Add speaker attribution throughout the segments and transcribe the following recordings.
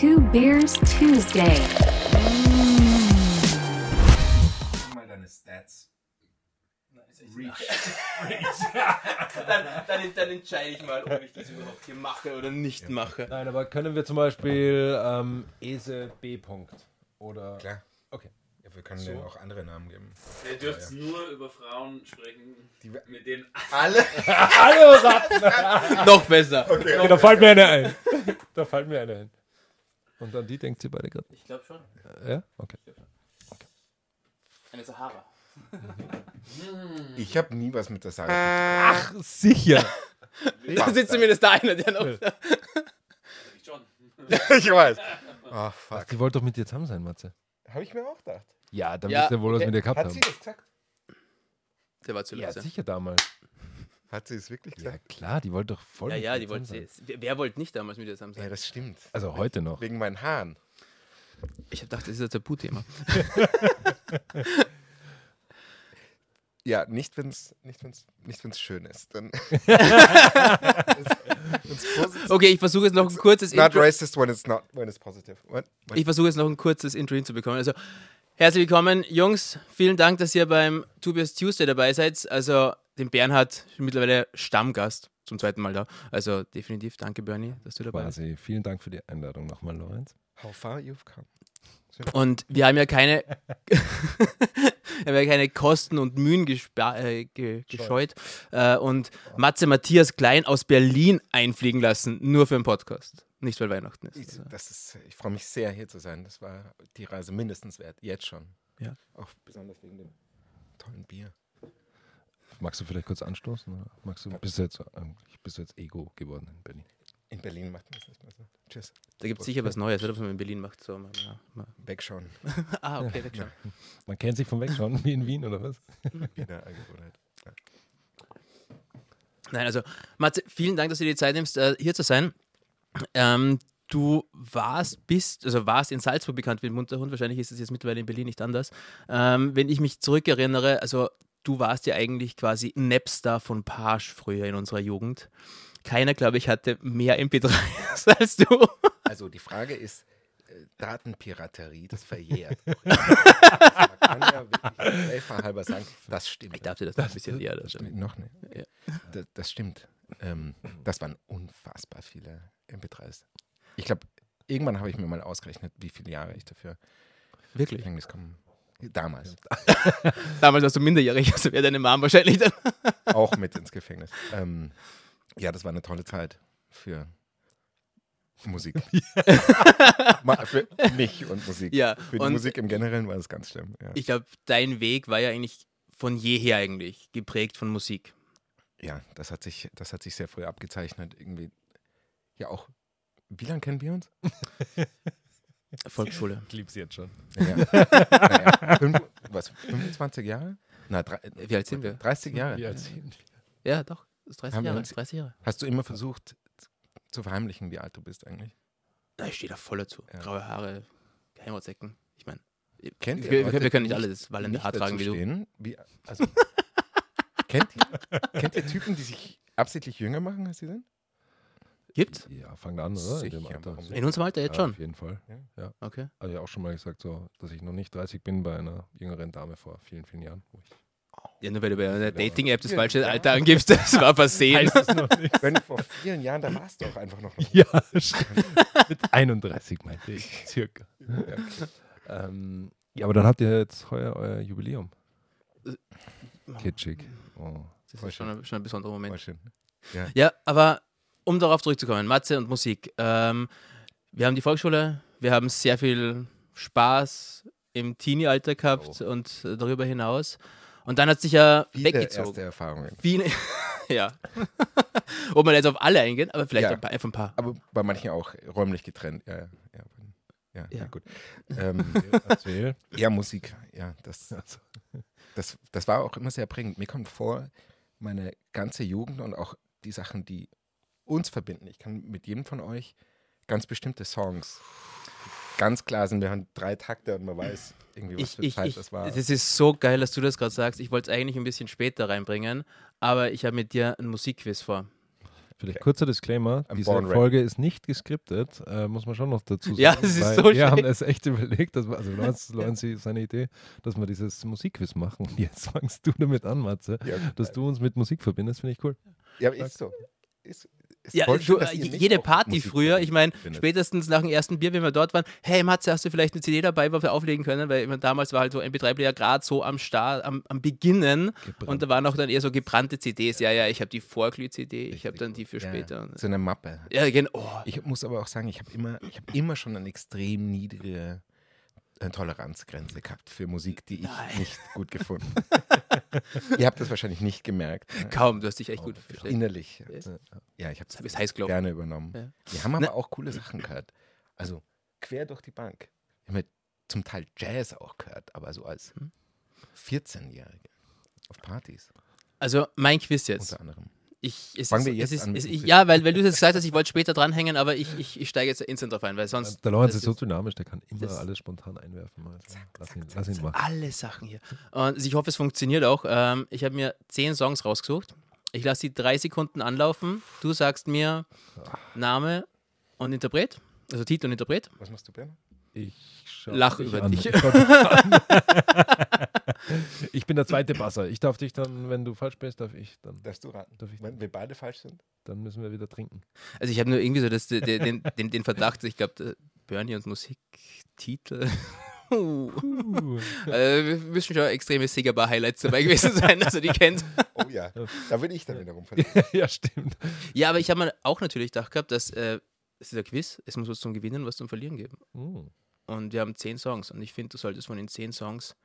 Speaker 1: Two Beers Tuesday.
Speaker 2: mal deine Stats.
Speaker 3: dann, dann, dann entscheide ich mal, ob ich das überhaupt hier mache oder nicht mache.
Speaker 4: Nein, aber können wir zum Beispiel ähm, Ese B. -Punkt oder.
Speaker 2: Klar.
Speaker 4: Okay.
Speaker 2: Ja, wir können denen auch andere Namen geben.
Speaker 3: Ihr dürft nur über Frauen sprechen, mit denen
Speaker 2: Alle?
Speaker 4: Alle was ab!
Speaker 3: noch besser.
Speaker 4: Okay, da fällt mir eine ein. Da fällt mir eine ein. Und an die denkt ihr beide gerade.
Speaker 3: Ich glaube schon.
Speaker 4: Ja? Okay.
Speaker 3: Eine Sahara.
Speaker 2: Ich habe nie was mit der Sache.
Speaker 4: Ach, sicher.
Speaker 3: Da sitzt zumindest da einer, der noch. Schon.
Speaker 2: ich weiß. Oh, fuck.
Speaker 4: Die wollte doch mit dir zusammen sein, Matze.
Speaker 2: Habe ich mir auch gedacht.
Speaker 4: Ja, dann
Speaker 3: Ja,
Speaker 4: wisst ihr wohl, was
Speaker 3: okay.
Speaker 4: mit dir gehabt
Speaker 2: Hat
Speaker 4: haben.
Speaker 2: sie das gesagt?
Speaker 3: Der war zu
Speaker 4: Ja,
Speaker 3: leise.
Speaker 4: sicher damals.
Speaker 2: Hat sie es wirklich
Speaker 4: Ja,
Speaker 2: gesagt?
Speaker 4: klar, die wollte doch voll.
Speaker 3: Ja, ja, die wollte
Speaker 4: sein.
Speaker 3: Wer, wer wollte nicht damals mit dir zusammen
Speaker 2: Ja,
Speaker 3: sein?
Speaker 2: das stimmt.
Speaker 4: Also heute noch.
Speaker 2: Wegen meinen Haaren.
Speaker 3: Ich habe gedacht, das ist ein Tabuthema.
Speaker 2: Ja, nicht wenn es nicht wenn's, nicht wenn's schön ist. Dann
Speaker 3: Okay, ich versuche jetzt noch ein kurzes
Speaker 2: not
Speaker 3: Intro.
Speaker 2: racist when it's not when it's positive. What? What?
Speaker 3: Ich versuche jetzt noch ein kurzes Intro hinzubekommen. Also, herzlich willkommen, Jungs. Vielen Dank, dass ihr beim Tobias Tuesday dabei seid. Also, den Bernhard, mittlerweile Stammgast, zum zweiten Mal da. Also, definitiv danke, Bernie, dass du dabei bist.
Speaker 4: Quasi. Vielen Dank für die Einladung nochmal, Lorenz.
Speaker 2: How far you've come.
Speaker 3: Und wir haben ja keine, wir haben ja keine Kosten und Mühen äh, ge gescheut äh, und Matze Matthias Klein aus Berlin einfliegen lassen, nur für den Podcast. Nicht, weil Weihnachten ist.
Speaker 2: Ich,
Speaker 3: Also,
Speaker 2: das ist, ich freue mich sehr, hier zu sein. Das war die Reise mindestens wert. Jetzt schon.
Speaker 3: Ja.
Speaker 2: Auch besonders wegen dem tollen Bier.
Speaker 4: Magst du vielleicht kurz anstoßen? Oder magst du, bist du jetzt, ähm, bist du jetzt Ego geworden in Berlin?
Speaker 2: In Berlin macht man das nicht mehr so. Tschüss.
Speaker 3: da gibt es sicher was Neues, oder? Was man in Berlin macht. So, mal, mal.
Speaker 2: Wegschauen.
Speaker 3: Ah, okay, weg schon.
Speaker 4: Man kennt sich vom Wegschauen, wie in Wien, oder was?
Speaker 2: Wieder Angewohnheit. Ja.
Speaker 3: Nein, also Matze, vielen Dank, dass du dir die Zeit nimmst, äh, hier zu sein. Ähm, du warst, bist, also warst in Salzburg bekannt wie ein Munterhund, wahrscheinlich ist es jetzt mittlerweile in Berlin nicht anders. Ähm, wenn ich mich zurückerinnere, also du warst ja eigentlich quasi Napstar von Page früher in unserer Jugend. Keiner, glaube ich, hatte mehr MP3s als du.
Speaker 2: Also die Frage ist, äh, Datenpiraterie, das verjährt. Man kann ja wirklich helferhalber sagen, das stimmt.
Speaker 3: Ich dir das noch ein bisschen näher. Das
Speaker 2: Nee, Noch nicht.
Speaker 3: Ja.
Speaker 2: Das, das stimmt. Ähm, das waren unfassbar viele MP3s. Ich glaube, irgendwann habe ich mir mal ausgerechnet, wie viele Jahre ich dafür
Speaker 3: Wirklich?
Speaker 2: Gefängnis komme. Damals.
Speaker 3: Damals warst du minderjährig, also wäre deine Mom wahrscheinlich dann.
Speaker 2: Auch mit ins Gefängnis. Ähm, ja, das war eine tolle Zeit für Musik. Für mich und Musik.
Speaker 3: Ja,
Speaker 2: Für die Musik im Generellen war das ganz schlimm. Ja,
Speaker 3: Ich glaube, dein Weg war ja eigentlich von jeher eigentlich geprägt von Musik.
Speaker 2: ja das, hat sich, das hat sich sehr früh abgezeichnet. Irgendwie, ja auch, wie lange kennen wir uns?
Speaker 3: Volksschule.
Speaker 4: Ich lieb's jetzt schon.
Speaker 2: Ja. naja, fünf, was, 25 Jahre? Na, drei,
Speaker 3: Wie alt sind wir?
Speaker 2: 30 Jahre.
Speaker 4: Wie alt sind
Speaker 3: Ja, doch. Das ist 30
Speaker 2: Haben wir
Speaker 3: Jahre.
Speaker 2: uns-
Speaker 3: 30 Jahre.
Speaker 2: Hast du immer versucht zu verheimlichen, wie alt du bist eigentlich?
Speaker 3: Na, ich stehe da voll dazu.
Speaker 2: Ja.
Speaker 3: Graue Haare, Geheimratsecken. Ich meine,
Speaker 2: Kennt ihr
Speaker 3: wir,
Speaker 2: Leute,
Speaker 3: wir, wir können nicht
Speaker 2: die
Speaker 3: alle das wallende
Speaker 2: nicht
Speaker 3: Haar tragen wie du.
Speaker 2: stehen, Wie, also, kennt, ihr, kennt ihr Typen, die sich absichtlich jünger machen, als sie sind?
Speaker 3: Gibt's?
Speaker 4: Ja, fang an, oder? In dem
Speaker 2: Sicher,
Speaker 4: Alter.
Speaker 2: warum nicht?
Speaker 3: In unserem Alter jetzt
Speaker 4: Ja,
Speaker 3: schon.
Speaker 4: Auf jeden Fall.
Speaker 3: Okay.
Speaker 4: Also ja auch schon mal gesagt, so, dass ich noch nicht 30 bin bei einer jüngeren Dame vor vielen, vielen Jahren. Wo ich
Speaker 3: Ja, nur weil du bei einer
Speaker 4: Ja.
Speaker 3: Dating-App das
Speaker 2: Ja.
Speaker 3: falsche Alter angibst, das war versehen.
Speaker 4: noch.
Speaker 2: Wenn vor vielen Jahren, da warst du auch einfach noch.
Speaker 4: Ja, stimmt. Mit 31 meinte ich, circa. Ähm, ja, aber dann habt ihr jetzt heuer euer Jubiläum. Kitschig. Oh.
Speaker 3: Das ist schon ein, schon ein besonderer Moment.
Speaker 2: schön.
Speaker 3: Ja, aber um darauf zurückzukommen, Mathe und Musik. Ähm, wir haben die Volksschule, wir haben sehr viel Spaß im Teenie-Alter gehabt und äh, darüber hinaus. Und dann hat sich ja
Speaker 2: Viele
Speaker 3: weggezogen.
Speaker 2: erste Erfahrungen.
Speaker 3: Viele, ja. Ob man jetzt auf alle eingeht, aber vielleicht
Speaker 2: Ja.
Speaker 3: ein paar, einfach ein paar.
Speaker 2: Aber bei manchen auch räumlich getrennt. Ja, ja, ja, ja, ja
Speaker 3: Ja.
Speaker 2: gut. Ähm,
Speaker 4: Erzähl.
Speaker 2: ja, Musik. Ja, das, das, das war auch immer sehr prägend. Mir kommt vor, meine ganze Jugend und auch die Sachen, die uns verbinden. Ich kann mit jedem von euch ganz bestimmte Songs ganz klar sind. Wir haben drei Takte und man weiß irgendwie, was
Speaker 3: Ich,
Speaker 2: für
Speaker 3: ich,
Speaker 2: Zeit
Speaker 3: ich,
Speaker 2: das war.
Speaker 3: das ist so geil, dass du das gerade sagst. Ich wollte es eigentlich ein bisschen später reinbringen, aber ich habe mit dir ein Musikquiz vor.
Speaker 4: Vielleicht kurzer Disclaimer:
Speaker 2: I'm
Speaker 4: Diese
Speaker 2: born ready.
Speaker 4: Folge ist nicht geskriptet, äh, muss man schon noch dazu sagen.
Speaker 3: Ja, es ist so
Speaker 4: Wir
Speaker 3: schlecht.
Speaker 4: haben es echt überlegt, dass wir, also Lorenz, Lorenz seine Idee, dass wir dieses Musikquiz machen. Und jetzt fangst du damit an, Matze,
Speaker 2: Ja,
Speaker 4: dass du uns mit Musik verbindest, finde ich cool.
Speaker 2: ja ist so. Ist, ist
Speaker 3: Ja, du, jede Party früher, ich meine, spätestens nach dem ersten Bier, wenn wir dort waren, hey Matze, hast du vielleicht eine CD dabei, wo wir auflegen können? Weil meine, damals war halt so MP3-Player gerade so am Start, am, am Beginnen und da waren auch dann eher so gebrannte CDs. Ja, ja, ich habe die Vorglüh-CD, ich habe dann die für später.
Speaker 2: So eine Mappe.
Speaker 3: Ja, genau. Oh,
Speaker 2: Ich muss aber auch sagen, ich habe immer, ich habe immer schon eine extrem niedrige äh, Toleranzgrenze gehabt für Musik, die ich
Speaker 3: Nein.
Speaker 2: nicht gut gefunden. Ihr habt das wahrscheinlich nicht gemerkt. ne?
Speaker 3: kaum, du hast dich echt gut verstanden.
Speaker 2: Innerlich. Ja, ich habe
Speaker 3: hab heiß geglaubt.
Speaker 2: gerne übernommen.
Speaker 3: Ja.
Speaker 2: Wir haben aber
Speaker 3: Na-
Speaker 2: auch coole Sachen gehört. Also quer durch die Bank. Ich habe zum Teil Jazz auch gehört, aber so als
Speaker 3: Hm.
Speaker 2: 14-Jährige auf Partys
Speaker 3: Also mein Quiz jetzt.
Speaker 2: unter anderem.
Speaker 3: Ich, es
Speaker 2: Fangen
Speaker 3: ist,
Speaker 2: wir jetzt
Speaker 3: es ist,
Speaker 2: an dem
Speaker 3: ich, ja, weil, weil du jetzt gesagt hast, ich wollte später dranhängen, aber ich, ich, ich steige jetzt instant drauf ein, weil sonst.
Speaker 4: Der Lorenz ist so dynamisch, der kann immer alles spontan einwerfen. Also, lass ihn, lass ihn machen.
Speaker 3: alle Sachen hier. Und ich hoffe, es funktioniert auch. Ähm, ich habe mir zehn Songs rausgesucht. Ich lasse die drei Sekunden anlaufen. Du sagst mir Name und Interpret, also Titel und Interpret.
Speaker 2: Was machst du, Bernhard?
Speaker 4: Ich schau
Speaker 3: Lach über
Speaker 4: an.
Speaker 3: dich.
Speaker 4: Ich bin der zweite Basser. Ich darf dich dann, wenn du falsch bist, darf ich dann.
Speaker 2: Darfst du raten?
Speaker 4: Darf ich-
Speaker 2: Wenn wir beide falsch sind?
Speaker 4: Dann müssen wir wieder trinken.
Speaker 3: Also ich habe nur irgendwie so das, den, den, den, den Verdacht, ich glaube, Bernie und Musiktitel. Uh. Also, wir müssen schon extreme Singaba-Highlights dabei gewesen sein, dass er die kennt.
Speaker 2: Oh ja, da bin ich dann wiederum verletzt.
Speaker 4: ja, stimmt.
Speaker 3: Ja, aber ich habe mir auch natürlich gedacht gehabt, dass äh, es ist ein Quiz, es muss was zum Gewinnen, was zum Verlieren geben.
Speaker 4: Hm.
Speaker 3: Und wir haben zehn Songs. Und ich finde, du solltest von den zehn Songs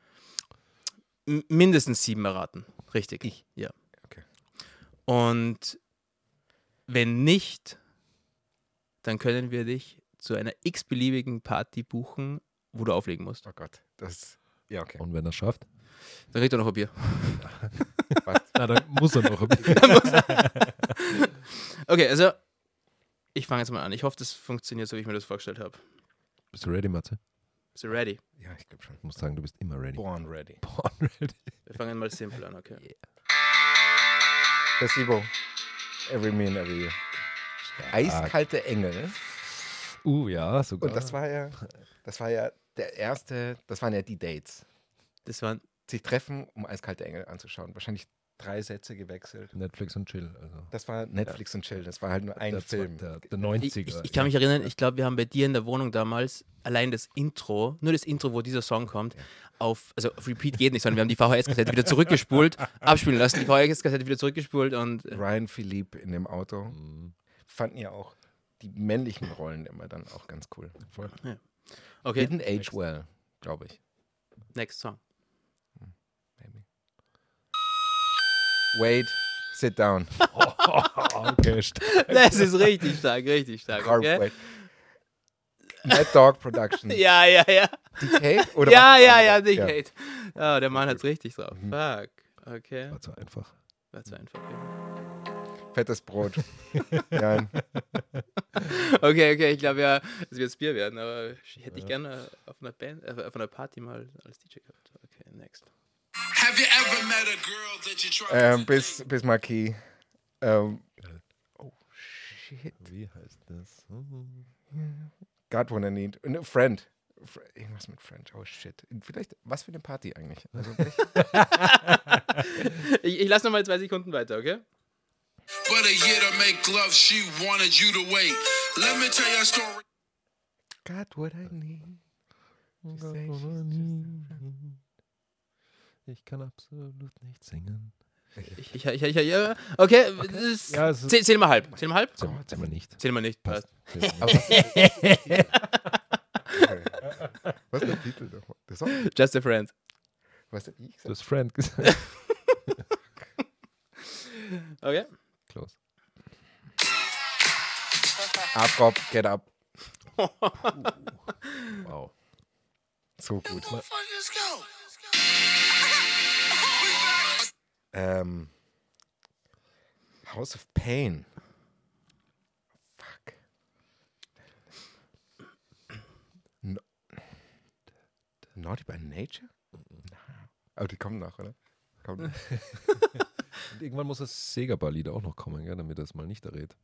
Speaker 3: mindestens sieben erraten. Richtig.
Speaker 2: Ich?
Speaker 3: Ja.
Speaker 2: Okay.
Speaker 3: Und wenn nicht, dann können wir dich zu einer x-beliebigen Party buchen, wo du auflegen musst.
Speaker 2: Oh Gott, das. Ja, okay.
Speaker 4: Und wenn er es schafft,
Speaker 3: Dann kriegt er noch ein Bier.
Speaker 4: Na, dann muss er noch.
Speaker 3: Okay, also ich fange jetzt mal an. Ich hoffe, das funktioniert so, wie ich mir das vorgestellt habe.
Speaker 4: Bist du ready, Matze?
Speaker 3: Bist du ready?
Speaker 2: Ja, ich glaube schon.
Speaker 4: Ich muss sagen, du bist immer ready.
Speaker 2: Born ready.
Speaker 4: Born ready.
Speaker 3: Wir fangen mal simpel an, okay?
Speaker 2: Placebo. Every me and every you. Eiskalte Engel.
Speaker 4: Uh, ja, sogar.
Speaker 2: Und das war ja, das war ja der erste, das waren ja die Dates.
Speaker 3: Das waren
Speaker 2: Sich treffen, um eiskalte Engel anzuschauen. Wahrscheinlich drei Sätze gewechselt.
Speaker 4: Netflix und Chill. Also.
Speaker 2: Das war Netflix und Chill. Das war halt nur ein
Speaker 4: der,
Speaker 2: Film.
Speaker 4: Der, der
Speaker 3: Ich,
Speaker 4: 90er.
Speaker 3: ich, ich kann mich erinnern, ich glaube, wir haben bei dir in der Wohnung damals allein das Intro, nur das Intro, wo dieser Song kommt, auf, also auf Repeat geht nicht, sondern wir haben die VHS-Kassette wieder zurückgespult, abspielen lassen, die VHS-Kassette wieder zurückgespult und äh,
Speaker 2: Ryan Philippe in dem Auto.
Speaker 4: Mhm.
Speaker 2: Fanden ja auch die männlichen Rollen immer dann auch ganz cool.
Speaker 4: Voll.
Speaker 3: okay,
Speaker 2: Didn't age well, glaube ich.
Speaker 3: next Song.
Speaker 2: Wait, sit down.
Speaker 4: okay, stark.
Speaker 3: Das ist richtig stark, richtig stark. Okay?
Speaker 2: Wait. Mad Dog Production.
Speaker 3: Ja, ja, ja.
Speaker 2: DK? Oder
Speaker 3: ja, ja, ja, Dick
Speaker 2: Ja.
Speaker 3: Hate. Ja, der Mann hat's richtig drauf.
Speaker 2: Mhm.
Speaker 3: Fuck. Okay.
Speaker 4: War zu einfach.
Speaker 3: War zu einfach. ja.
Speaker 2: Fettes Brot. Nein.
Speaker 3: Okay, okay, ich glaube ja, es wird Bier werden, aber ich hätte ich gerne auf einer Band, äh, auf einer Party mal als DJ gehabt. Okay, next.
Speaker 5: Have you ever met a girl that you tried?
Speaker 2: Ähm, bis, bis Marquis. Ähm, oh, shit.
Speaker 4: Wie heißt das?
Speaker 2: God What I Need. Äh, Friend. Fr- Irgendwas mit Friend. Oh, shit. Vielleicht, was für eine Party eigentlich? Also?
Speaker 3: Ich, ich lasse nochmal zwei Sekunden weiter, okay?
Speaker 5: But a year to make love, she wanted you to wait. Let me tell you a story.
Speaker 2: God What I Need.
Speaker 4: Ich kann absolut nicht singen.
Speaker 3: Ich, ich, ich, ich, ja, okay, das-
Speaker 4: Ja, ist-
Speaker 3: zähl, zähl mal halb. Zähl mal halb?
Speaker 4: Zählen zählen wir nicht.
Speaker 3: Zähl mal nicht. Passt.
Speaker 2: Was, ist- was ist der Titel nochmal? Der Song?
Speaker 3: Just a friend.
Speaker 2: Was hab ich
Speaker 4: Du
Speaker 2: gesagt?
Speaker 4: hast Friend gesagt.
Speaker 3: Okay.
Speaker 4: Close.
Speaker 2: Up, Rob, get up.
Speaker 4: Wow.
Speaker 2: So gut. Ähm, House of Pain. Fuck. No. Naughty by Nature? Na. Aber die kommen noch, oder? Kommen noch.
Speaker 4: Und irgendwann muss das Sega-Ball-Lied auch noch kommen, gell, damit er es mal nicht errät.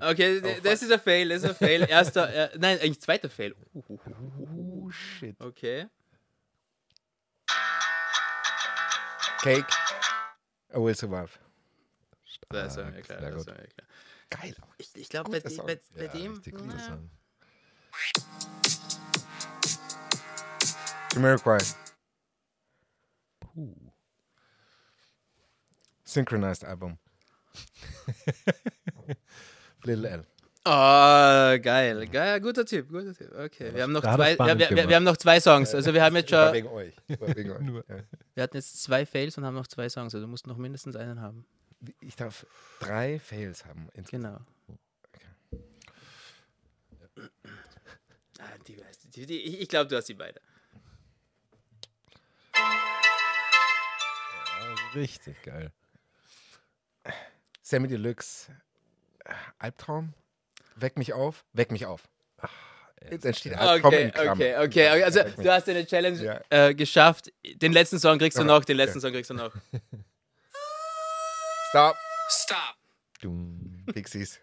Speaker 3: Okay, d- das ist ein Fail, das ist ein Fail. Erster, äh, nein, eigentlich zweiter Fail.
Speaker 2: Oh, shit.
Speaker 3: Okay.
Speaker 2: Cake. I will survive.
Speaker 3: Das war
Speaker 4: Stark,
Speaker 3: mir klar.
Speaker 4: sehr
Speaker 3: Das
Speaker 4: gut.
Speaker 3: war mir klar.
Speaker 2: Geil.
Speaker 3: Ich, ich glaube, bei,
Speaker 2: Guter
Speaker 3: de- bei, bei
Speaker 4: Ja,
Speaker 3: dem. ja.
Speaker 2: Jamiroquai.
Speaker 4: Puh.
Speaker 2: Synchronized Album. Little L.
Speaker 3: Oh, geil. geil. Guter Tipp, guter Tipp. Okay, wir haben noch zwei, ja, wir, wir, wir haben noch zwei Songs. Also wir haben jetzt
Speaker 2: War
Speaker 3: schon,
Speaker 2: wegen euch. War wegen euch. Ja.
Speaker 3: wir hatten jetzt zwei Fails und haben noch zwei Songs. Also du musst noch mindestens einen haben.
Speaker 2: Ich darf drei Fails haben.
Speaker 3: Genau. Ah, die, die, die, ich ich glaube, du hast die beide.
Speaker 4: Ja, richtig geil.
Speaker 2: Sammy Deluxe. äh, Albtraum. Weck mich auf. Weck mich auf. Jetzt entsteht Albtraum
Speaker 3: Okay, okay, okay. okay. Also du hast deine Challenge
Speaker 2: Ja.
Speaker 3: äh, geschafft. Den letzten Song kriegst du
Speaker 2: Ja.
Speaker 3: noch, den letzten
Speaker 2: Ja.
Speaker 3: Song kriegst du noch.
Speaker 2: Stop.
Speaker 5: Stop.
Speaker 4: Dumm.
Speaker 2: Pixies.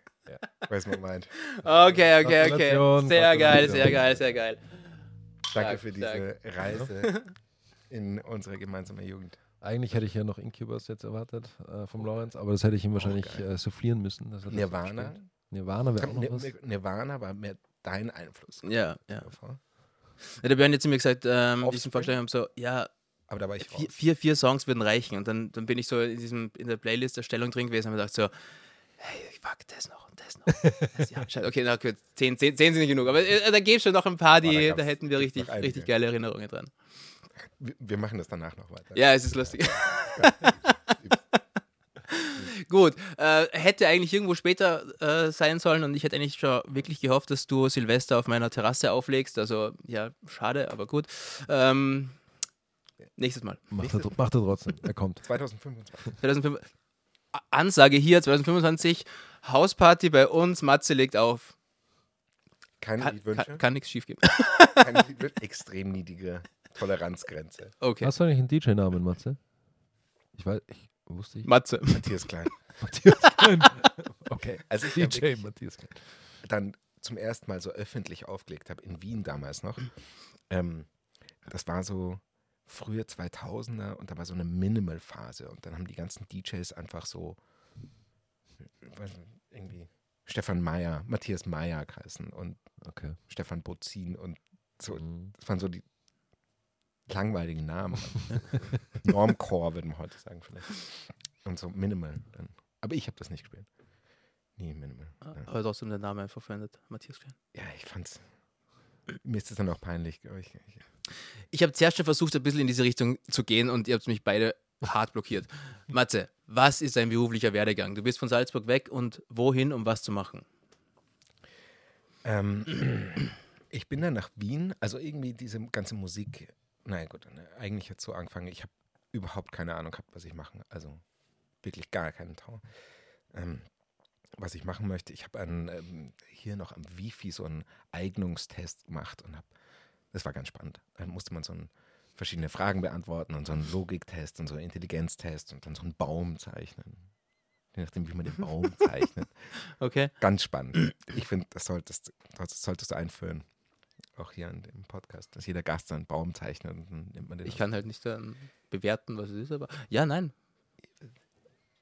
Speaker 2: Weiß man meint.
Speaker 3: Okay, okay, okay. Sehr geil, sehr geil, sehr geil.
Speaker 2: Danke für diese Reise in unsere gemeinsame Jugend.
Speaker 4: Eigentlich hätte ich ja noch Incubus jetzt erwartet äh, vom Lorenz, aber das hätte ich ihm wahrscheinlich
Speaker 2: geil.
Speaker 4: äh, soufflieren müssen.
Speaker 2: Nirvana.
Speaker 4: Nirvana wäre auch noch was.
Speaker 2: Nir- Nirvana war mehr dein Einfluss.
Speaker 3: Ja, ja. ja der Björn hat zu mir gesagt, ähm,
Speaker 2: Offspring?
Speaker 3: diesen Vorschlag haben so, ja,
Speaker 2: Aber da war ich
Speaker 3: vier, vier, vier Songs würden reichen. Und dann, dann bin ich so in, diesem, in der Playlist-Erstellung drin gewesen und habe gedacht so, hey, fuck, das noch und das noch. Das, ja, scheiße. okay, na gut, zehn, zehn, zehn sind nicht genug. Aber äh, da gäbe es schon noch ein paar, die,
Speaker 2: Oh, da
Speaker 3: hätten wir richtig, richtig geile Erinnerungen dran.
Speaker 2: Wir, wir machen das danach noch weiter.
Speaker 3: Ja, es ist lustig. Gut, äh, hätte eigentlich irgendwo später äh, sein sollen und ich hätte eigentlich schon wirklich gehofft, dass du Silvester auf meiner Terrasse auflegst. Also, ja, schade, aber gut. Ähm, nächstes Mal.
Speaker 4: Macht er, macht er trotzdem. Er kommt.
Speaker 2: 2025.
Speaker 3: 2005. A- Ansage hier 2025, Hausparty bei uns, Matze legt auf.
Speaker 2: Keine
Speaker 3: Kann,
Speaker 2: Liedwünsche.
Speaker 3: kann, kann nichts schief.
Speaker 2: Keine Liedwünsche. Extrem niedrige Toleranzgrenze.
Speaker 3: Okay.
Speaker 4: Hast du eigentlich einen DJ-Namen, Matze? Ich weiß, ich wusste ich.
Speaker 3: Matze.
Speaker 2: Matthias Klein.
Speaker 4: Matthias Klein. Okay.
Speaker 2: Also ich
Speaker 4: DJ Matthias Klein.
Speaker 2: dann zum ersten Mal so öffentlich aufgelegt habe, in Wien damals noch. Ähm, das war so frühe 2000er und da war so eine Minimal-Phase und dann haben die ganzen DJs einfach so ich weiß nicht, irgendwie Stefan Meyer, Matthias Meyer geheißen und
Speaker 4: Okay.
Speaker 2: Stefan Bozin und so.
Speaker 4: Mhm.
Speaker 2: Das waren so die langweiligen Namen. Normcore würde man heute sagen vielleicht. Und so Minimal dann. Aber ich habe das nicht gespielt. Nie Minimal. Ja.
Speaker 3: Aber trotzdem der Name einfach verwendet. Matthias Klein.
Speaker 2: Ja, ich fand's. Mir ist das dann auch peinlich. Ich, ich,
Speaker 3: Ich habe zuerst schon versucht, ein bisschen in diese Richtung zu gehen und ihr habt mich beide hart blockiert. Matze, was ist dein beruflicher Werdegang? Du bist von Salzburg weg und wohin, um was zu machen?
Speaker 2: ähm, ich bin dann nach Wien, also irgendwie diese ganze Musik, naja gut, ne, eigentlich jetzt so angefangen, ich habe überhaupt keine Ahnung gehabt, was ich mache. Also wirklich gar keinen Tau. Ähm, was ich machen möchte, ich habe ähm, hier noch am Wifi so einen Eignungstest gemacht und habe, das war ganz spannend. Dann musste man so ein, verschiedene Fragen beantworten und so einen Logiktest und so einen Intelligenztest und dann so einen Baum zeichnen. Je nachdem, wie man den Baum zeichnet.
Speaker 3: Okay.
Speaker 2: Ganz spannend. Ich finde, das solltest, das solltest du einführen. Auch hier in dem Podcast, dass jeder Gast einen Baum zeichnet und dann nimmt man den.
Speaker 3: Ich kann halt nicht dann bewerten, was es ist, aber ja, nein.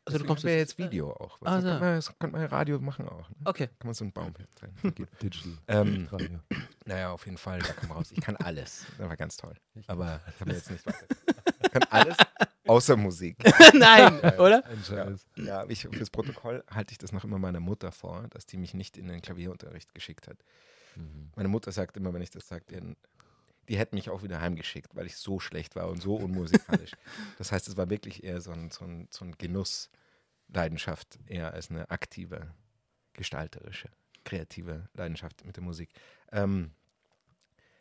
Speaker 3: Also du
Speaker 2: Deswegen
Speaker 3: kommst jetzt.
Speaker 2: jetzt Video auch.
Speaker 3: Ah,
Speaker 2: Also,
Speaker 3: so.
Speaker 2: kann man, das könnte man Radio machen auch. Ne?
Speaker 3: Okay.
Speaker 2: Kann man so einen Baum hier zeichnen. Geht.
Speaker 4: Digital.
Speaker 2: Ähm,
Speaker 4: Radio.
Speaker 2: Naja, auf jeden Fall, da kam raus. Ich kann alles. Das war ganz toll. Aber das haben wir jetzt nicht. Ich kann alles außer Musik.
Speaker 3: nein, oder?
Speaker 4: Scheiß.
Speaker 2: Ja, ich, fürs Protokoll halte ich das noch immer meiner Mutter vor, dass die mich nicht in den Klavierunterricht geschickt hat.
Speaker 4: Mhm.
Speaker 2: Meine Mutter sagt immer, wenn ich das sage, die, die hätte mich auch wieder heimgeschickt, weil ich so schlecht war und so unmusikalisch. das heißt, es war wirklich eher so ein, so ein, so ein Genussleidenschaft, eher als eine aktive, gestalterische, kreative Leidenschaft mit der Musik. Ähm,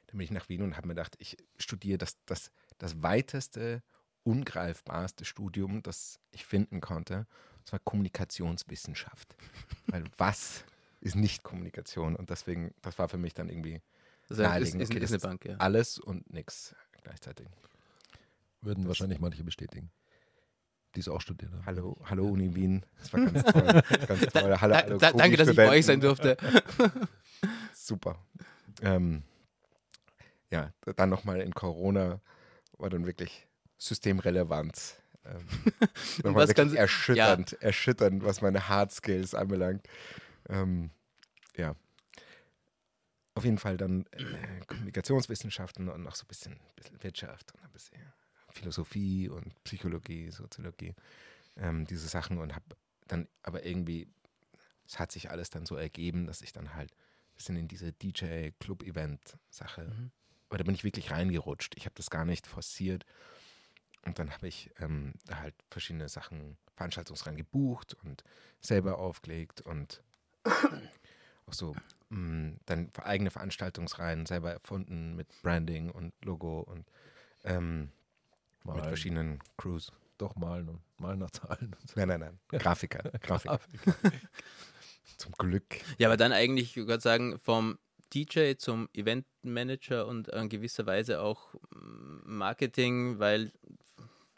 Speaker 2: dann bin ich nach Wien und habe mir gedacht, ich studiere das, das, das weiteste, ungreifbarste Studium, das ich finden konnte. Das war Kommunikationswissenschaft. Weil was ist nicht Kommunikation? Und deswegen, das war für mich dann irgendwie
Speaker 3: Das ist,
Speaker 2: naheliegend.
Speaker 3: ist,
Speaker 2: Okay,
Speaker 3: ist
Speaker 2: das
Speaker 3: eine Bank, ja.
Speaker 2: alles und nichts gleichzeitig.
Speaker 4: Würden wahrscheinlich manche bestätigen. die es auch studiert haben.
Speaker 2: Hallo, hallo Uni Wien. Das war ganz toll. ganz toll. Hallo,
Speaker 3: Da,
Speaker 2: hallo
Speaker 3: da, danke, dass ich bei euch sein durfte.
Speaker 2: Super. Ähm, ja, dann nochmal in Corona war dann wirklich systemrelevant. Ähm, nochmal
Speaker 3: was
Speaker 2: wirklich
Speaker 3: ganz-
Speaker 2: erschütternd, erschütternd, was meine Hard Skills anbelangt. Ähm, ja. Auf jeden Fall dann äh, Kommunikationswissenschaften und noch so ein bisschen, bisschen Wirtschaft und ein bisschen Philosophie und Psychologie, Soziologie, ähm, diese Sachen und habe dann aber irgendwie, es hat sich alles dann so ergeben, dass ich dann halt ein bisschen in diese DJ-Club-Event-Sache,
Speaker 3: Mhm.
Speaker 2: aber da bin ich wirklich reingerutscht. Ich habe das gar nicht forciert. Und dann habe ich ähm, da halt verschiedene Sachen, Veranstaltungsreihen gebucht und selber aufgelegt und auch so mh, dann eigene Veranstaltungsreihen selber erfunden mit Branding und Logo und ähm, mit verschiedenen Crews.
Speaker 4: Doch malen und malen nach Zahlen. Und so.
Speaker 2: Nein, nein, nein. Grafiker. Grafiker. Zum Glück.
Speaker 3: Ja, aber dann eigentlich, ich würde sagen, vom DJ zum Eventmanager und in gewisser Weise auch mm, Marketing, weil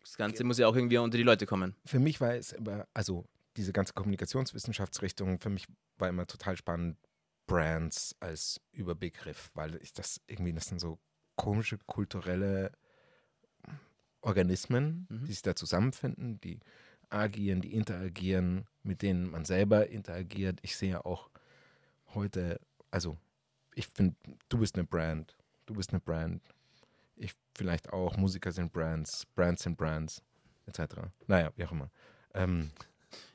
Speaker 3: das Ganze muss ja auch irgendwie unter die Leute kommen.
Speaker 2: Für mich war es immer, also diese ganze Kommunikationswissenschaftsrichtung, für mich war immer total spannend, Brands als Überbegriff, weil ich das irgendwie, das sind so komische kulturelle Organismen,
Speaker 3: Mhm.
Speaker 2: die sich da zusammenfinden, die agieren, die interagieren, mit denen man selber interagiert. Ich sehe auch heute, also ich finde, du bist eine Brand, du bist eine Brand. Ich vielleicht auch, Musiker sind Brands, Brands sind Brands, etc. Naja, wie auch immer. Ähm,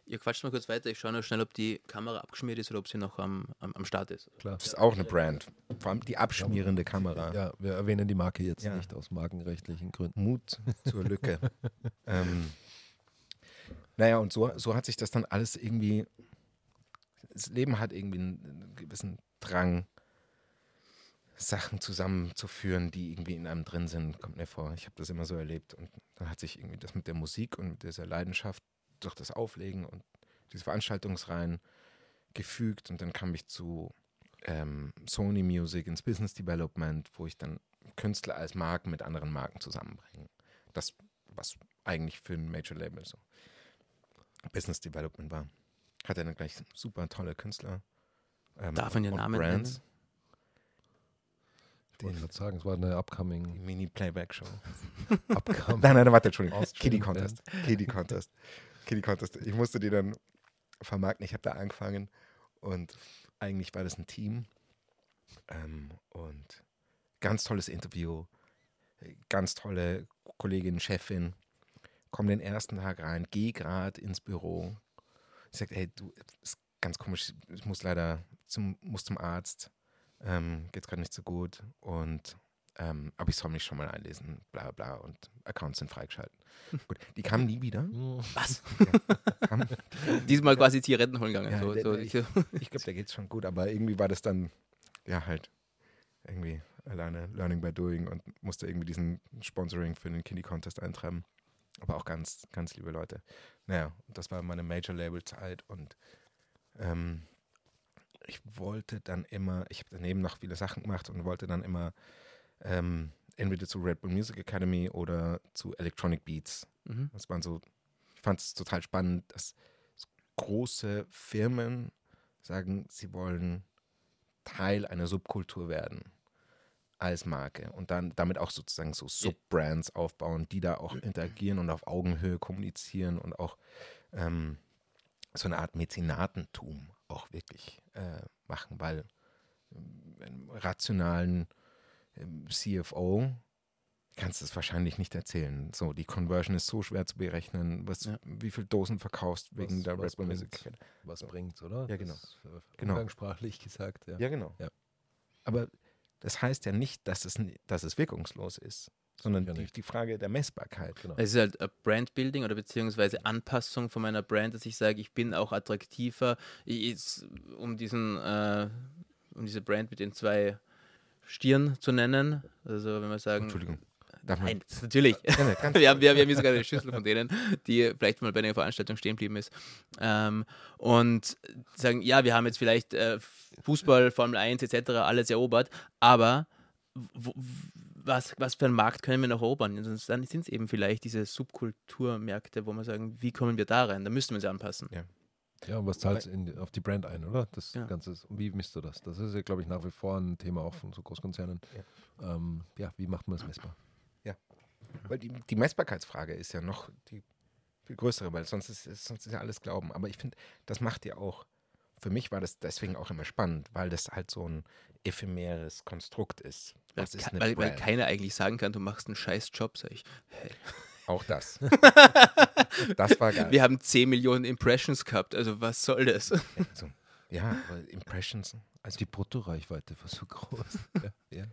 Speaker 3: Ihr quatscht mal kurz weiter, ich schaue nur schnell, ob die Kamera abgeschmiert ist oder ob sie noch am, am, am Start ist.
Speaker 4: Klar.
Speaker 2: das ist auch eine Brand. Vor allem die abschmierende Kamera.
Speaker 4: Ja, wir erwähnen die Marke jetzt
Speaker 2: Ja.
Speaker 4: nicht aus markenrechtlichen Gründen.
Speaker 2: Mut zur Lücke. ähm, naja, und so, so hat sich das dann alles irgendwie. Das Leben hat irgendwie einen, einen gewissen Drang, Sachen zusammenzuführen, die irgendwie in einem drin sind, kommt mir vor. Ich habe das immer so erlebt. Und dann hat sich irgendwie das mit der Musik und mit dieser Leidenschaft durch das Auflegen und diese Veranstaltungsreihen gefügt. Und dann kam ich zu ähm, Sony Music ins Business Development, wo ich dann Künstler als Marken mit anderen Marken zusammenbringe. Das, was eigentlich für ein Major Label so Business Development war. Hatte dann gleich super tolle Künstler. Ähm,
Speaker 3: Darf man
Speaker 2: und
Speaker 3: Namen
Speaker 2: Brands.
Speaker 4: Ich wollte
Speaker 2: Den-
Speaker 4: sagen, es war eine upcoming,
Speaker 2: Mini-Playback-Show.
Speaker 4: upcoming
Speaker 2: Nein, nein, warte, Entschuldigung. Kitty Contest. Kitty Contest. Kitty Contest. Ich musste die dann vermarkten. Ich habe da angefangen und eigentlich war das ein Team. Ähm, und ganz tolles Interview. Ganz tolle Kollegin, Chefin. Komm den ersten Tag rein, geh gerade ins Büro. Ich sage, hey, du, ist ganz komisch, ich muss leider zum, muss zum Arzt. Ähm, geht's gerade nicht so gut. Und ähm, aber ich soll mich schon mal einlesen, bla bla und Accounts sind freigeschalten. Gut, die kamen nie wieder.
Speaker 3: Was?
Speaker 2: Kamen,
Speaker 3: Diesmal quasi Zigaretten holen gegangen.
Speaker 2: Ja,
Speaker 3: so,
Speaker 2: der-
Speaker 3: so, ich,
Speaker 2: ich glaube, da geht's schon gut, aber irgendwie war das dann, ja, halt irgendwie alleine Learning by Doing und musste irgendwie diesen Sponsoring für den Kiddie Contest eintreiben. Aber auch ganz, ganz liebe Leute. Naja, das war meine Major-Label-Zeit und ähm, ich wollte dann immer, ich habe daneben noch viele Sachen gemacht und wollte dann immer ähm, entweder zu Red Bull Music Academy oder zu Electronic Beats.
Speaker 3: mhm.
Speaker 2: Das waren so, ich fand es total spannend, dass große Firmen sagen, sie wollen Teil einer Subkultur werden als Marke und dann damit auch sozusagen so Subbrands aufbauen, die da auch interagieren und auf Augenhöhe kommunizieren und auch ähm, so eine Art Mäzenatentum auch wirklich äh, machen, weil ähm, einem rationalen ähm, CFO kannst du es wahrscheinlich nicht erzählen. So, die Conversion ist so schwer zu berechnen, was,
Speaker 3: Ja.
Speaker 2: wie viel Dosen verkaufst wegen
Speaker 4: Was-
Speaker 2: der
Speaker 4: was
Speaker 2: Red Bull Music.
Speaker 4: Was bringt's, oder?
Speaker 2: Ja, genau.
Speaker 4: Das, äh,
Speaker 2: Genau.
Speaker 4: Umgangssprachlich gesagt, ja.
Speaker 2: Ja, genau.
Speaker 4: Ja.
Speaker 2: Aber das heißt ja nicht, dass es, dass es wirkungslos ist, sondern
Speaker 4: Ja,
Speaker 2: die, die Frage der Messbarkeit.
Speaker 4: Genau.
Speaker 3: Es ist halt ein Brandbuilding oder beziehungsweise Anpassung von meiner Brand, dass ich sage, ich bin auch attraktiver, ich, ich- um diesen, äh, um diese Brand mit den zwei Stieren zu nennen. Also wenn wir sagen,
Speaker 2: Entschuldigung. Darf man-
Speaker 3: nein, natürlich.
Speaker 2: Ja,
Speaker 3: wir, haben, wir, haben- hier sogar eine Schüssel von denen, die vielleicht mal bei einer Veranstaltung stehen geblieben ist. Ähm, und sagen, ja, wir haben jetzt vielleicht äh, Fußball, Formel 1 etc. alles erobert, aber was, was für einen Markt können wir noch erobern? Also Dann sind es eben vielleicht diese Subkulturmärkte, wo wir sagen, wie kommen wir da rein? Da müssten wir uns anpassen.
Speaker 2: Ja.
Speaker 4: Ja, und was zahlt in, auf die Brand ein, oder? Das
Speaker 3: Ja.
Speaker 4: Ganze. ist- Und wie misst du das? Das ist ja, glaube ich, nach wie vor ein Thema auch von so Großkonzernen. Ja, ähm, ja wie macht man das messbar?
Speaker 2: Weil die, die Messbarkeitsfrage ist ja noch die viel größere, weil sonst ist, ist- sonst ist ja alles Glauben. Aber ich finde, das macht ja auch, für mich war das deswegen auch immer spannend, weil das halt so ein ephemeres Konstrukt ist.
Speaker 3: Weil,
Speaker 2: Was ist
Speaker 3: weil, weil keiner eigentlich sagen kann, du machst einen scheiß Job, sag ich.
Speaker 2: Auch das. das war geil.
Speaker 3: Wir haben 10 Millionen Impressions gehabt, also was soll das?
Speaker 2: Also, ja, aber Impressions, also
Speaker 4: Die Bruttoreichweite war so groß. ja, ja.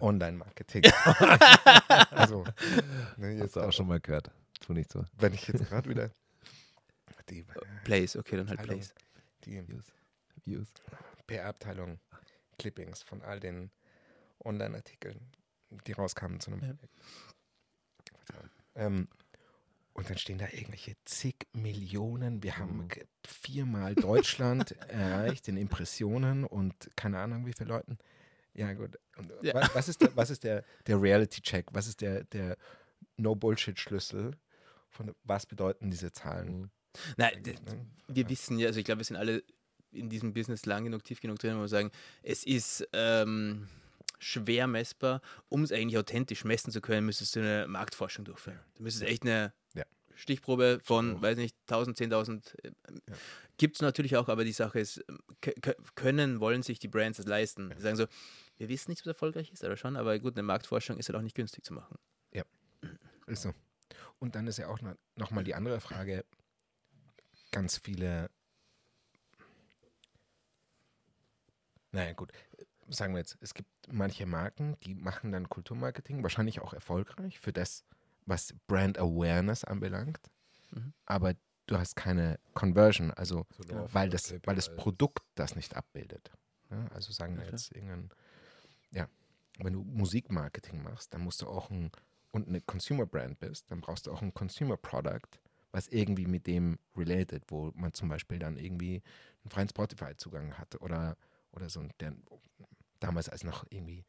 Speaker 2: Online-Marketing. also, ne,
Speaker 4: Hast
Speaker 2: jetzt
Speaker 4: du auch schon mal gehört. Tu nicht so.
Speaker 2: wenn ich jetzt gerade wieder die,
Speaker 3: Plays, okay, dann halt
Speaker 2: Abteilung,
Speaker 3: Plays.
Speaker 2: die
Speaker 4: Views. Views.
Speaker 2: PR-Abteilung Clippings von all den Online-Artikeln, die rauskamen zu einem
Speaker 3: Ja.
Speaker 2: Ähm, und dann stehen da irgendwelche zig Millionen. Wir haben
Speaker 4: Mhm.
Speaker 2: viermal Deutschland erreicht in Impressionen und keine Ahnung wie viele Leuten. Ja, gut. Und
Speaker 3: Ja.
Speaker 2: wa- Was ist der, was ist der, der Reality-Check? Was ist der, der No-Bullshit-Schlüssel? Von was bedeuten diese Zahlen?
Speaker 4: Mhm.
Speaker 3: Nein,
Speaker 2: Ne?
Speaker 3: wir wissen ja, also ich glaube, wir sind alle in diesem Business lang genug, tief genug drin, wo wir sagen, es ist ähm, schwer messbar. Um es eigentlich authentisch messen zu können, müsstest du eine Marktforschung durchführen. Du müsstest echt eine
Speaker 2: Ja.
Speaker 3: Stichprobe von, weiß nicht, 1000, 10.000. Äh,
Speaker 2: Ja.
Speaker 3: Gibt es natürlich auch, aber die Sache ist, ähm, können, wollen sich die Brands das leisten. Die sagen so, wir wissen nicht, was erfolgreich ist, oder schon, aber gut, eine Marktforschung ist halt auch nicht günstig zu machen.
Speaker 2: Ist so. Und dann ist ja auch noch, noch mal die andere Frage, ganz viele, naja gut, sagen wir jetzt, es gibt manche Marken, die machen dann Kulturmarketing, wahrscheinlich auch erfolgreich für das, was Brand Awareness anbelangt,
Speaker 3: Mhm.
Speaker 2: aber du hast keine Conversion, also
Speaker 4: So
Speaker 2: weil
Speaker 4: das
Speaker 2: weil das. Produkt das nicht abbildet. Ja, also sagen wir
Speaker 3: klar.
Speaker 2: jetzt irgendein, ja, wenn du Musikmarketing machst, dann musst du auch ein, und eine Consumer Brand bist, dann brauchst du auch ein Consumer Product, was irgendwie mit dem related, wo man zum Beispiel dann irgendwie einen freien Spotify-Zugang hatte oder, oder so, der, damals als noch irgendwie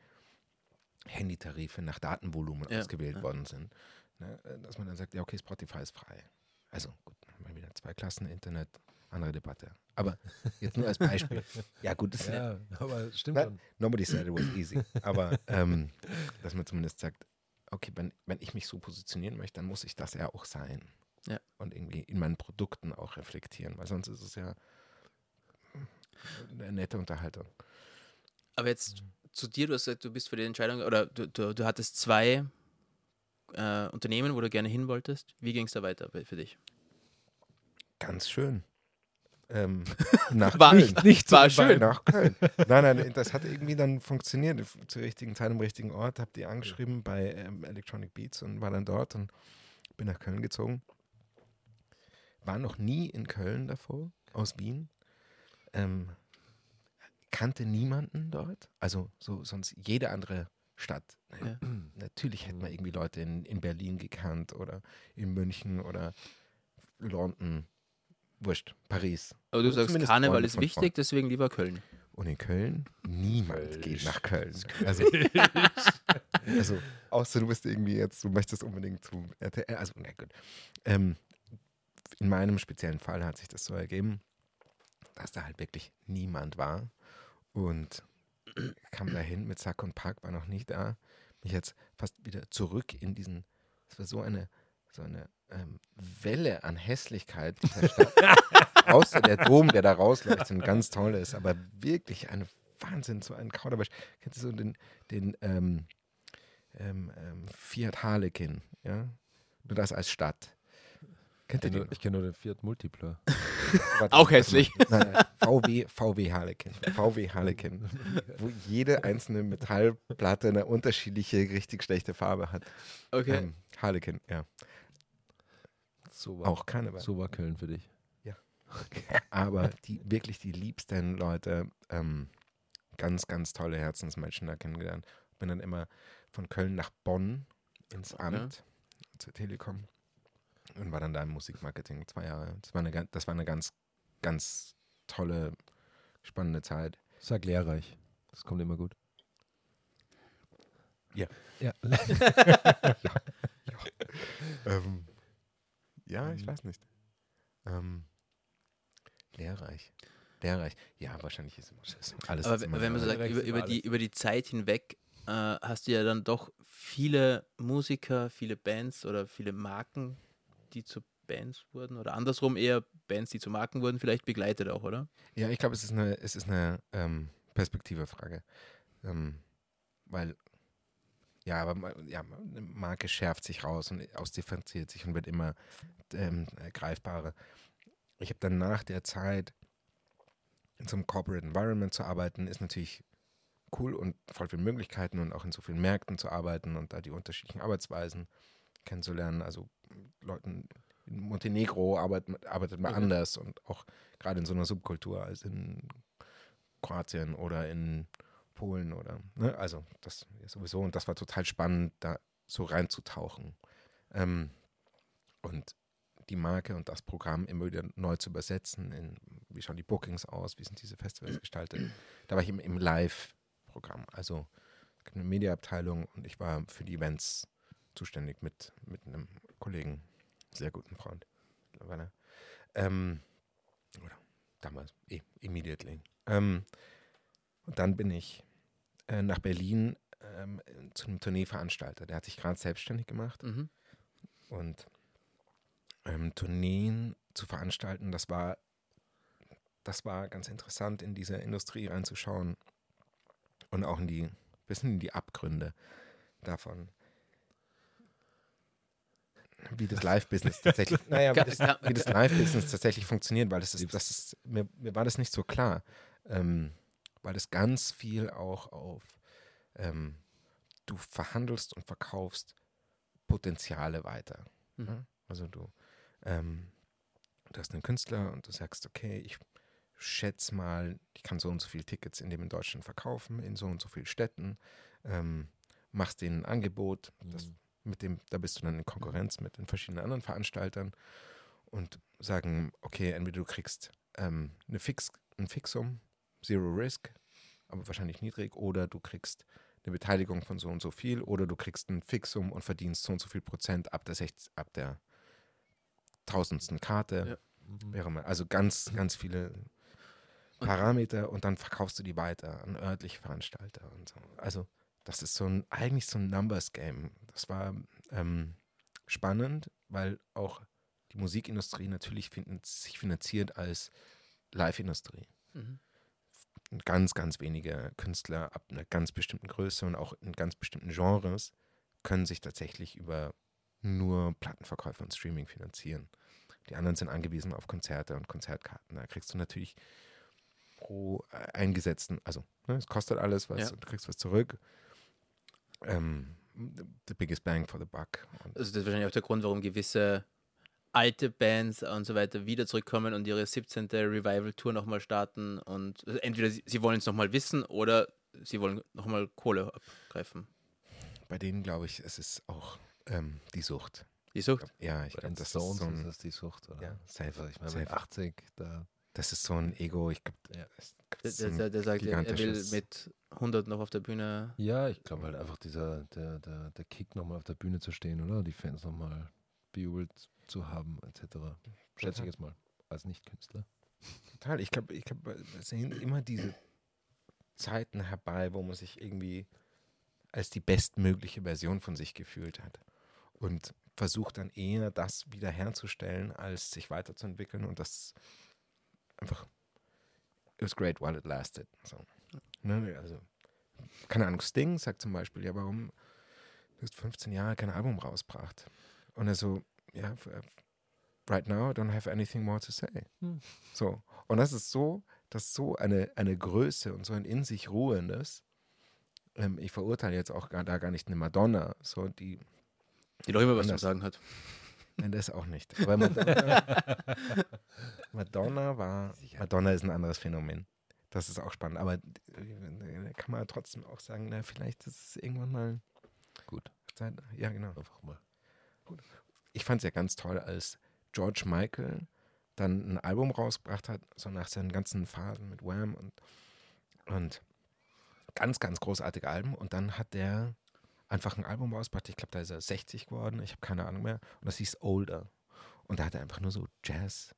Speaker 2: Handytarife nach Datenvolumen
Speaker 3: Ja,
Speaker 2: ausgewählt
Speaker 3: ja.
Speaker 2: worden sind, ne, dass man dann sagt, ja okay, Spotify ist frei. Also gut, dann haben wir wieder zwei Klassen Internet, andere Debatte. Aber jetzt nur als Beispiel. Ja gut, das
Speaker 4: Ja, aber stimmt
Speaker 2: Na,
Speaker 4: schon.
Speaker 2: Nobody said it was easy. Aber ähm, dass man zumindest sagt, okay, wenn, wenn ich mich so positionieren möchte, dann muss ich das ja auch sein.
Speaker 3: Ja.
Speaker 2: Und irgendwie in meinen Produkten auch reflektieren, weil sonst ist es ja eine nette Unterhaltung.
Speaker 3: Aber jetzt zu dir, du hast gesagt, du bist für die Entscheidung, oder du, du, du hattest zwei äh, Unternehmen, wo du gerne hin wolltest. Wie ging es da weiter für dich?
Speaker 2: Ganz schön. Ähm, nach
Speaker 3: War
Speaker 2: Köln.
Speaker 3: nicht, nicht war schön.
Speaker 2: Nach Köln. Nein, nein, das hat irgendwie dann funktioniert. Zur richtigen Zeit am richtigen Ort. Hab die angeschrieben bei ähm, Electronic Beats und war dann dort und bin nach Köln gezogen. War noch nie in Köln davor, aus Wien. Ähm, kannte niemanden dort. Also so sonst jede andere Stadt.
Speaker 3: Ja.
Speaker 2: Natürlich hätten wir irgendwie Leute in, in Berlin gekannt oder in München oder London. Wurscht, Paris.
Speaker 3: Aber du
Speaker 2: Oder
Speaker 3: sagst,
Speaker 2: zumindest
Speaker 3: Karneval
Speaker 2: Freunde
Speaker 3: ist wichtig,
Speaker 2: Freunden.
Speaker 3: deswegen lieber Köln.
Speaker 2: Und in Köln, niemand
Speaker 4: Kölsch.
Speaker 2: geht nach Köln. Also, also, außer du bist irgendwie jetzt, du möchtest unbedingt zu RTL. Also, na gut. Ähm, in meinem speziellen Fall hat sich das so ergeben, dass da halt wirklich niemand war. Und kam dahin mit Sack und Pack, war noch nicht da. Mich jetzt fast wieder zurück in diesen, es war so eine, so eine ähm, Welle an Hässlichkeit dieser Stadt. Außer der Dom, der da rausleuchtet und ganz toll ist, aber wirklich ein Wahnsinn, so ein Kauderwelsch. Kennst du so den, den ähm, ähm, ähm, Fiat Harlequin, ja? Nur das als Stadt. Kennt ihr
Speaker 4: Ich
Speaker 2: den?
Speaker 4: kenne nur, ich kenn nur den Fiat Multipler.
Speaker 3: Auch hässlich.
Speaker 2: Nein, VW, VW Harlequin. VW Harlequin. Wo jede einzelne Metallplatte eine unterschiedliche, richtig schlechte Farbe hat.
Speaker 3: Okay.
Speaker 2: Ähm, Harlequin, ja.
Speaker 4: So war,
Speaker 2: Auch Karneval.
Speaker 4: so war Köln für dich.
Speaker 2: Aber die wirklich die liebsten Leute, ähm, ganz, ganz tolle Herzensmenschen da kennengelernt. Bin dann immer von Köln nach Bonn ins Amt zur Telekom und war dann da im Musikmarketing zwei Jahre. Das war eine, das war eine ganz, ganz tolle, spannende Zeit.
Speaker 4: Sag lehrreich. Das kommt immer gut.
Speaker 2: Ja.
Speaker 4: Ja.
Speaker 2: Ähm, ja,
Speaker 3: Mhm.
Speaker 2: ich weiß nicht. Ähm, lehrreich. Lehrreich. Ja, wahrscheinlich ist alles.
Speaker 3: Aber wenn
Speaker 2: immer
Speaker 3: wenn man so sagt, über, über, die, über die Zeit hinweg äh, hast du ja dann doch viele Musiker, viele Bands oder viele Marken, die zu Bands wurden oder andersrum eher Bands, die zu Marken wurden, vielleicht begleitet auch, oder?
Speaker 2: Ja, ich glaube, es ist eine, es ist eine ähm, Perspektivefrage. Ähm, weil, ja, aber ja, eine Marke schärft sich raus und ausdifferenziert sich und wird immer ähm, äh, greifbarer. Ich habe dann nach der Zeit in so einem Corporate Environment zu arbeiten, ist natürlich cool und voll viele Möglichkeiten und auch in so vielen Märkten zu arbeiten und da die unterschiedlichen Arbeitsweisen kennenzulernen. Also Leuten in Montenegro arbeitet, arbeitet man
Speaker 3: Okay.
Speaker 2: anders und auch gerade in so einer Subkultur als in Kroatien oder in Polen oder, ne? also das ja sowieso und das war total spannend, da so reinzutauchen ähm, und die Marke und das Programm immer wieder neu zu übersetzen in, wie schauen die Bookings aus, wie sind diese Festivals gestaltet. Da war ich im, im Live-Programm, also es gab eine Mediaabteilung und ich war für die Events zuständig mit, mit einem Kollegen, sehr guten Freund mittlerweile. Ähm, oder damals, eh, immediately. Ähm, und dann bin ich äh, nach Berlin ähm, zu einem Tourneeveranstalter. Der hat sich gerade selbstständig gemacht
Speaker 3: Mhm.
Speaker 2: und ähm, Tourneen zu veranstalten, das war, das war ganz interessant, in diese Industrie reinzuschauen und auch in die, bisschen in die Abgründe davon. Wie das Live-Business tatsächlich, naja, wie das, wie das Live-Business tatsächlich funktioniert, weil das ist, das ist, mir, mir war das nicht so klar, ähm, weil das ganz viel auch auf, ähm, du verhandelst und verkaufst Potenziale weiter.
Speaker 3: Mhm.
Speaker 2: Ja? Also du, ähm, du hast einen Künstler und du sagst, okay, ich schätze mal, ich kann so und so viele Tickets in dem in Deutschland verkaufen, in so und so vielen Städten, ähm, machst denen ein Angebot, das, mit dem, da bist du dann in Konkurrenz mit den verschiedenen anderen Veranstaltern und sagen, okay, entweder du kriegst ähm, eine Fix, ein Fixum, Zero Risk, aber wahrscheinlich niedrig, oder du kriegst eine Beteiligung von so und so viel, oder du kriegst ein Fixum und verdienst so und so viel Prozent ab der, 60, ab der tausendsten Karte. Wäre mal, also ganz, ganz viele Parameter und dann verkaufst du die weiter an örtliche Veranstalter und so. Also das ist so ein, eigentlich so ein Numbers-Game. Das war ähm, spannend, weil auch die Musikindustrie natürlich sich finanziert als Live-Industrie.
Speaker 3: Mhm.
Speaker 2: Ganz, ganz wenige Künstler ab einer ganz bestimmten Größe und auch in ganz bestimmten Genres können sich tatsächlich über nur Plattenverkäufe und Streaming finanzieren. Die anderen sind angewiesen auf Konzerte und Konzertkarten. Da kriegst du natürlich pro äh, eingesetzten, also ne, es kostet alles was
Speaker 3: Ja.
Speaker 2: und du kriegst was zurück. Ähm, the biggest bang for the buck. Und
Speaker 3: Also das ist wahrscheinlich auch der Grund, warum gewisse alte Bands und so weiter wieder zurückkommen und ihre 17. Revival-Tour nochmal starten und also entweder sie, sie wollen es nochmal wissen oder sie wollen nochmal Kohle abgreifen.
Speaker 2: bei denen glaube ich, es ist auch ähm, die Sucht.
Speaker 3: Die Sucht.
Speaker 2: Ja, ich glaube, das
Speaker 4: Stones
Speaker 2: ist so
Speaker 4: ist
Speaker 2: ein,
Speaker 4: das die Sucht, oder?
Speaker 2: ja, safe,
Speaker 4: Also ich meine,
Speaker 2: safe.
Speaker 4: mit 80, da
Speaker 2: Das ist so ein Ego. Ich glaube,
Speaker 4: Ja.
Speaker 3: Der, der, der, sagt, er will mit 100 noch auf der Bühne.
Speaker 4: Ja, ich glaube halt einfach dieser, der, der, der Kick nochmal auf der Bühne zu stehen, oder? Die Fans nochmal bejubelt zu haben, etc. Schätze ich jetzt mal, als Nicht-Künstler.
Speaker 2: Total. Ich glaube, ich glaub, es sind immer diese Zeiten herbei, wo man sich irgendwie als die bestmögliche Version von sich gefühlt hat. Und versucht dann eher das wiederherzustellen, als sich weiterzuentwickeln. Und das einfach, it was great while it lasted. So. Ne? Also, keine Ahnung, Sting sagt zum Beispiel, ja, warum du hast 15 Jahre kein Album rausgebracht? Und er so, ja, f- right now I don't have anything more to say. So. Und das ist so, das ist so eine, eine Größe und so ein in sich ruhendes. Ähm, ich verurteile jetzt auch gar, da gar nicht eine Madonna, so die,
Speaker 3: Die doch immer was zu sagen hat.
Speaker 2: nein, das auch nicht. Aber Madonna, Madonna war, Madonna ist ein anderes Phänomen. Das ist auch spannend. Aber äh, da kann man trotzdem auch sagen, na, vielleicht ist es irgendwann mal
Speaker 4: Gut,
Speaker 2: Zeit. Ja, genau.
Speaker 4: einfach mal.
Speaker 2: ich fand es ja ganz toll, als George Michael dann ein Album rausgebracht hat, so nach seinen ganzen Phasen mit Wham und, und ganz, ganz großartige Alben. Und dann hat der einfach ein Album rausgebracht. Ich glaube, da ist er 60 geworden. Ich habe keine Ahnung mehr. Und das hieß Older. Und da hat er einfach nur so Jazz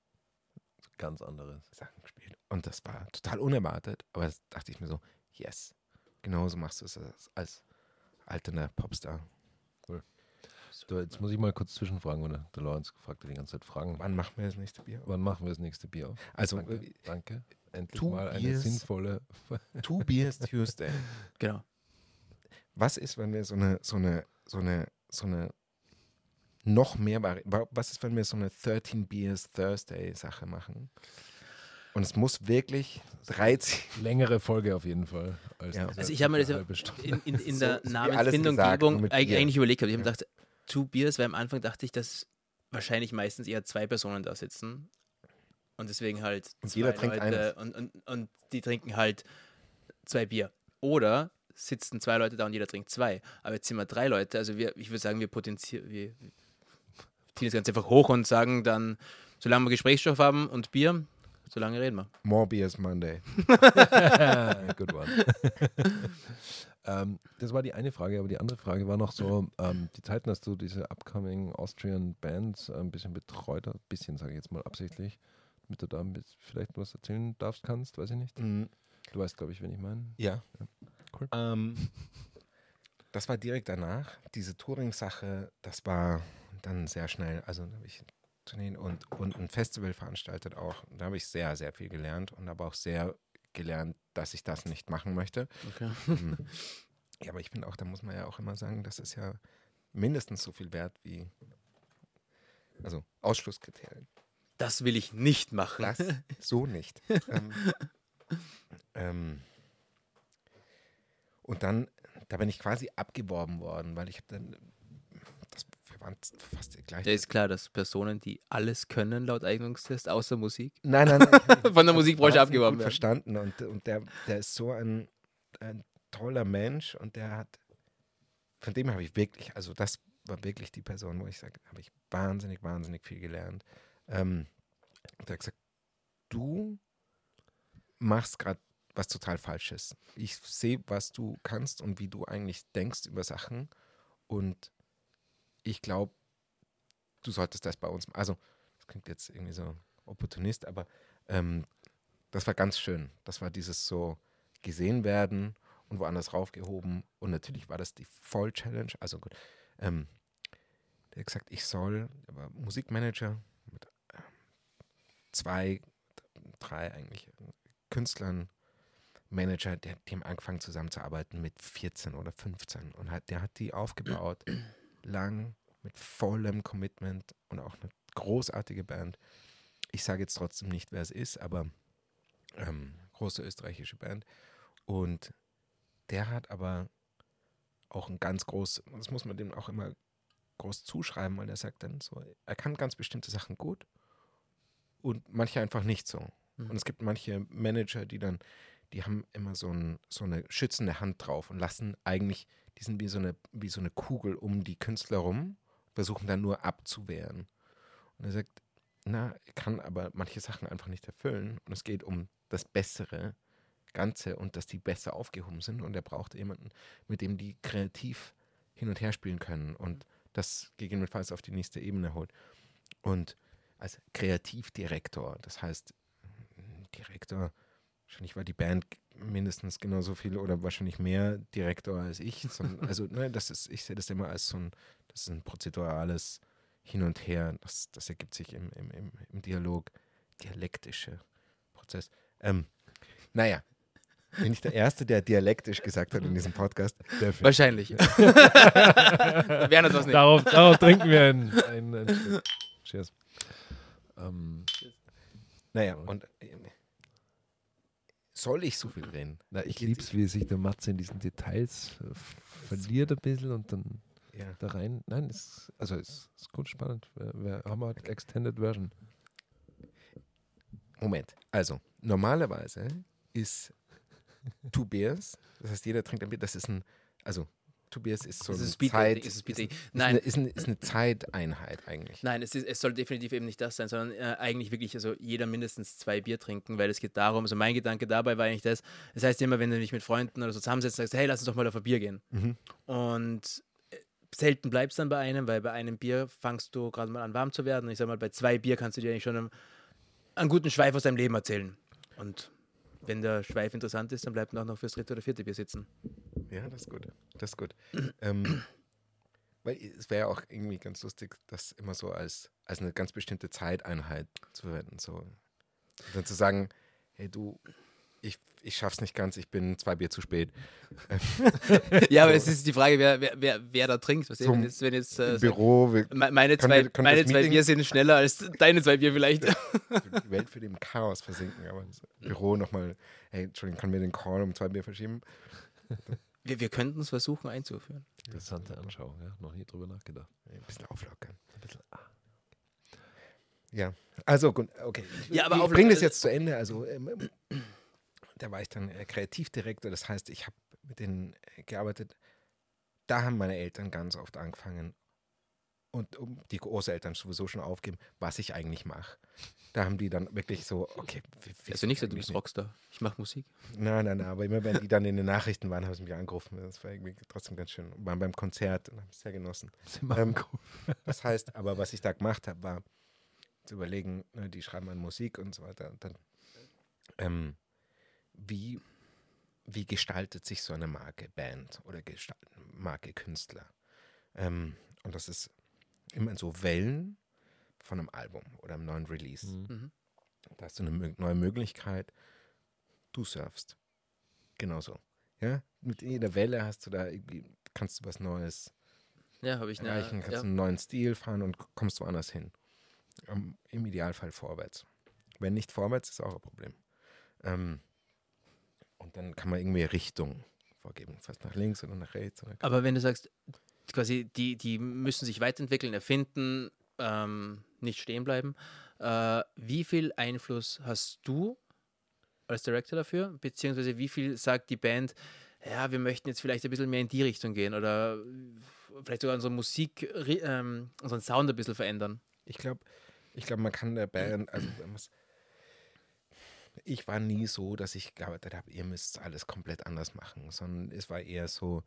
Speaker 4: Ganz anderes.
Speaker 2: Sachen gespielt. Und das war total unerwartet. Aber das dachte ich mir so, yes, genauso machst du es als, als alterner Popstar.
Speaker 4: Du, jetzt muss ich mal kurz zwischenfragen, weil der, Lawrence gefragt hat die ganze Zeit Fragen.
Speaker 2: Wann machen wir das nächste Bier?
Speaker 4: Wann machen wir das nächste Bier auf?
Speaker 2: Also,
Speaker 4: Danke.
Speaker 2: äh,
Speaker 4: Danke. Endlich
Speaker 2: Two
Speaker 4: mal eine
Speaker 2: Beers.
Speaker 4: sinnvolle.
Speaker 2: Two Beers Tuesday.
Speaker 3: Genau.
Speaker 2: Was ist, wenn wir so eine, so eine, so eine, so eine noch mehr, was ist, wenn wir so eine 13 Beers Thursday Sache machen? Und es muss wirklich 13,
Speaker 4: Längere Folge auf jeden Fall. Als
Speaker 2: Ja.
Speaker 3: Also ich habe mir das in, in, in der
Speaker 2: so
Speaker 3: Namensfindung Gebung eigentlich überlegt habe. Ich habe
Speaker 2: Ja.
Speaker 3: gedacht, Two Beers, weil am Anfang dachte ich, dass wahrscheinlich meistens eher zwei Personen da sitzen. Und deswegen halt
Speaker 2: Und
Speaker 3: zwei
Speaker 2: jeder trinkt
Speaker 3: Leute und, und, und die trinken halt zwei Bier. Oder sitzen zwei Leute da und jeder trinkt zwei. Aber jetzt sind wir drei Leute. Also wir, ich würde sagen, wir potenzieren, wir ziehen das Ganze einfach hoch und sagen dann, solange wir Gesprächsstoff haben und Bier, solange reden wir.
Speaker 2: More Beers Monday.
Speaker 4: Good one. ähm, das war die eine Frage, aber die andere Frage war noch so, ähm, die Zeiten, dass du diese upcoming Austrian Bands ein bisschen betreut hast, bisschen sage ich jetzt mal absichtlich, damit du da ein vielleicht was erzählen darfst, kannst, weiß ich nicht.
Speaker 2: Mhm.
Speaker 4: Du weißt, glaube ich, wen ich meine.
Speaker 2: Ja.
Speaker 4: Cool.
Speaker 2: Ähm, das war direkt danach. Diese Touring-Sache, das war dann sehr schnell. Also da habe ich Tourneen und, und ein Festival veranstaltet auch. Da habe ich sehr, sehr viel gelernt und aber auch sehr gelernt, dass ich das nicht machen möchte.
Speaker 3: Okay.
Speaker 2: Mhm. ja, aber ich finde auch, da muss man ja auch immer sagen, das ist ja mindestens so viel wert wie also Ausschlusskriterien.
Speaker 3: Das will ich nicht machen.
Speaker 2: Das so nicht. ähm, ähm, und dann, da bin ich quasi abgeworben worden, weil ich habe dann, waren fast gleich.
Speaker 3: Da ist klar, dass Personen, die alles können laut Eignungstest, außer Musik,
Speaker 2: Nein, nein, nein.
Speaker 3: von der Musikbranche
Speaker 2: wahnsinnig
Speaker 3: abgeworben werden.
Speaker 2: verstanden und, und der, der ist so ein, ein toller Mensch und der hat, von dem habe ich wirklich, also das war wirklich die Person, wo ich sage, habe ich wahnsinnig, wahnsinnig viel gelernt. Ähm, und der hat gesagt, du machst gerade was total Falsches. Ich sehe, was du kannst und wie du eigentlich denkst über Sachen und ich glaube, du solltest das bei uns, also das klingt jetzt irgendwie so Opportunist, aber ähm, das war ganz schön. Das war dieses so gesehen werden und woanders raufgehoben. Und natürlich war das die Voll-Challenge. Also gut. Ähm, der hat gesagt, ich soll, er war Musikmanager mit ähm, zwei, drei eigentlich Künstlern, Manager, der, die haben angefangen zusammenzuarbeiten mit 14 oder 15 und hat, der hat die aufgebaut, lang, mit vollem Commitment und auch eine großartige Band. Ich sage jetzt trotzdem nicht, wer es ist, aber ähm, große österreichische Band. Und der hat aber auch ein ganz groß, das muss man dem auch immer groß zuschreiben, weil er sagt dann so, er kann ganz bestimmte Sachen gut und manche einfach nicht so.
Speaker 3: Mhm.
Speaker 2: Und es gibt manche Manager, die dann, die haben immer so, ein, so eine schützende Hand drauf und lassen eigentlich, die sind wie so eine, wie so eine Kugel um die Künstler rum, versuchen dann nur abzuwehren. Und er sagt, na, kann aber manche Sachen einfach nicht erfüllen. Und es geht um das bessere Ganze und dass die besser aufgehoben sind. Und er braucht jemanden, mit dem die kreativ hin und her spielen können und das gegebenenfalls auf die nächste Ebene holt. Und als Kreativdirektor, das heißt, Direktor, wahrscheinlich war die Band mindestens genauso viel oder wahrscheinlich mehr Direktor als ich. sondern- also, ne, das ist, ich sehe das immer als so ein, das ist ein prozedurales Hin und Her. Das, das ergibt sich im, im, im, im Dialog, dialektische Prozess. Ähm, naja, bin ich der Erste, der dialektisch gesagt hat in diesem Podcast.
Speaker 3: Wahrscheinlich. Werner das nicht.
Speaker 4: Darauf, darauf trinken wir einen, einen, einen. Cheers. Ähm,
Speaker 2: Naja, und äh, soll ich so viel reden?
Speaker 4: na, ich liebe es, wie sich der Matze in diesen Details äh, verliert ein bisschen und dann
Speaker 2: Ja.
Speaker 4: da rein. Nein, ist, also es ist gut spannend. Wir, wir haben halt Extended Version.
Speaker 2: Moment, also normalerweise ist Two Beers, das heißt jeder trinkt ein Bier, das ist ein, also Two Beers ist so
Speaker 3: Es
Speaker 2: eine
Speaker 3: ist Speed
Speaker 2: Zeit,
Speaker 3: Dating, es ist Speed
Speaker 2: ist,
Speaker 3: Dating.
Speaker 2: ist,
Speaker 3: Nein.
Speaker 2: eine, ist, eine, ist eine Zeiteinheit eigentlich.
Speaker 3: Nein, es, ist, es soll definitiv eben nicht das sein, sondern äh, eigentlich wirklich also jeder mindestens zwei Bier trinken, weil es geht darum, also mein Gedanke dabei war eigentlich das, das heißt immer, wenn du dich mit Freunden oder so zusammensetzt, sagst, hey, lass uns doch mal auf ein Bier gehen.
Speaker 2: Mhm.
Speaker 3: Und selten bleibt es dann bei einem, weil bei einem Bier fangst du gerade mal an warm zu werden. Und ich sag mal, bei zwei Bier kannst du dir eigentlich schon einen, einen guten Schweif aus deinem Leben erzählen. Und wenn der Schweif interessant ist, dann bleibt man auch noch fürs dritte oder vierte Bier sitzen.
Speaker 2: Ja, das ist gut. Das ist gut. ähm, weil es wäre ja auch irgendwie ganz lustig, das immer so als, als eine ganz bestimmte Zeiteinheit zu verwenden. So. Und dann zu sagen, hey du, ich, ich schaff's nicht ganz, ich bin zwei Bier zu spät.
Speaker 3: Ja, aber es ist die Frage, wer, wer, wer, wer da trinkt. Was wenn jetzt, wenn jetzt äh,
Speaker 2: Büro, wir,
Speaker 3: me- meine
Speaker 2: Können
Speaker 3: zwei,
Speaker 2: wir- können
Speaker 3: meine
Speaker 2: das
Speaker 3: zwei Bier sind schneller als deine zwei Bier vielleicht.
Speaker 2: die Welt für den Chaos versinken, aber das Büro nochmal, hey, Entschuldigung, können wir den Call um zwei Bier verschieben?
Speaker 3: Wir, wir könnten es versuchen einzuführen.
Speaker 4: Interessante Anschauung, ja. Noch nie drüber nachgedacht.
Speaker 2: Ein bisschen auflockern.
Speaker 4: Ein bisschen, ah,
Speaker 2: Ja, also gut, okay. Ich,
Speaker 3: Ja, aber
Speaker 2: ich bringe das jetzt zu Ende. Also ähm, ähm, da war ich dann äh, Kreativdirektor, das heißt, ich habe mit denen äh, gearbeitet. Da haben meine Eltern ganz oft angefangen und um die Großeltern sowieso schon aufgeben, was ich eigentlich mache. Da haben die dann wirklich so, okay, wie,
Speaker 3: Also nicht so, du bist Rockstar. Ich mache Musik.
Speaker 2: Nein, nein, nein, aber immer wenn die dann in den Nachrichten waren, haben sie mich angerufen. Das war irgendwie trotzdem ganz schön. Waren beim Konzert und haben es sehr genossen. Ähm, das heißt, aber was ich da gemacht habe, war zu überlegen, ne, die schreiben an Musik und so weiter. Und dann, ähm, wie, wie gestaltet sich so eine Marke Band oder Marke Künstler? Ähm, und das ist immer in so Wellen von einem Album oder einem neuen Release.
Speaker 3: Mhm.
Speaker 2: Da hast du eine neue Möglichkeit. Du surfst. Genauso. Ja? Mit jeder Welle hast du da irgendwie, kannst du was Neues
Speaker 3: Ja, ich eine.
Speaker 2: erreichen, kannst
Speaker 3: ja.
Speaker 2: einen neuen Stil fahren und kommst woanders hin. Am- Im Idealfall vorwärts. Wenn nicht vorwärts, ist auch ein Problem. Ähm, und dann kann man irgendwie Richtung vorgeben. Fast nach links oder nach rechts. Oder
Speaker 3: Aber wenn du sagst, quasi, die, die müssen sich weiterentwickeln, erfinden, ähm, nicht stehen bleiben, äh, wie viel Einfluss hast du als Director dafür? Beziehungsweise wie viel sagt die Band, ja, wir möchten jetzt vielleicht ein bisschen mehr in die Richtung gehen oder vielleicht sogar unsere Musik, ähm, unseren Sound ein bisschen verändern?
Speaker 2: Ich glaube, ich glaub, man kann der Band, also ich war nie so, dass ich gearbeitet habe, ihr müsst alles komplett anders machen, sondern es war eher so,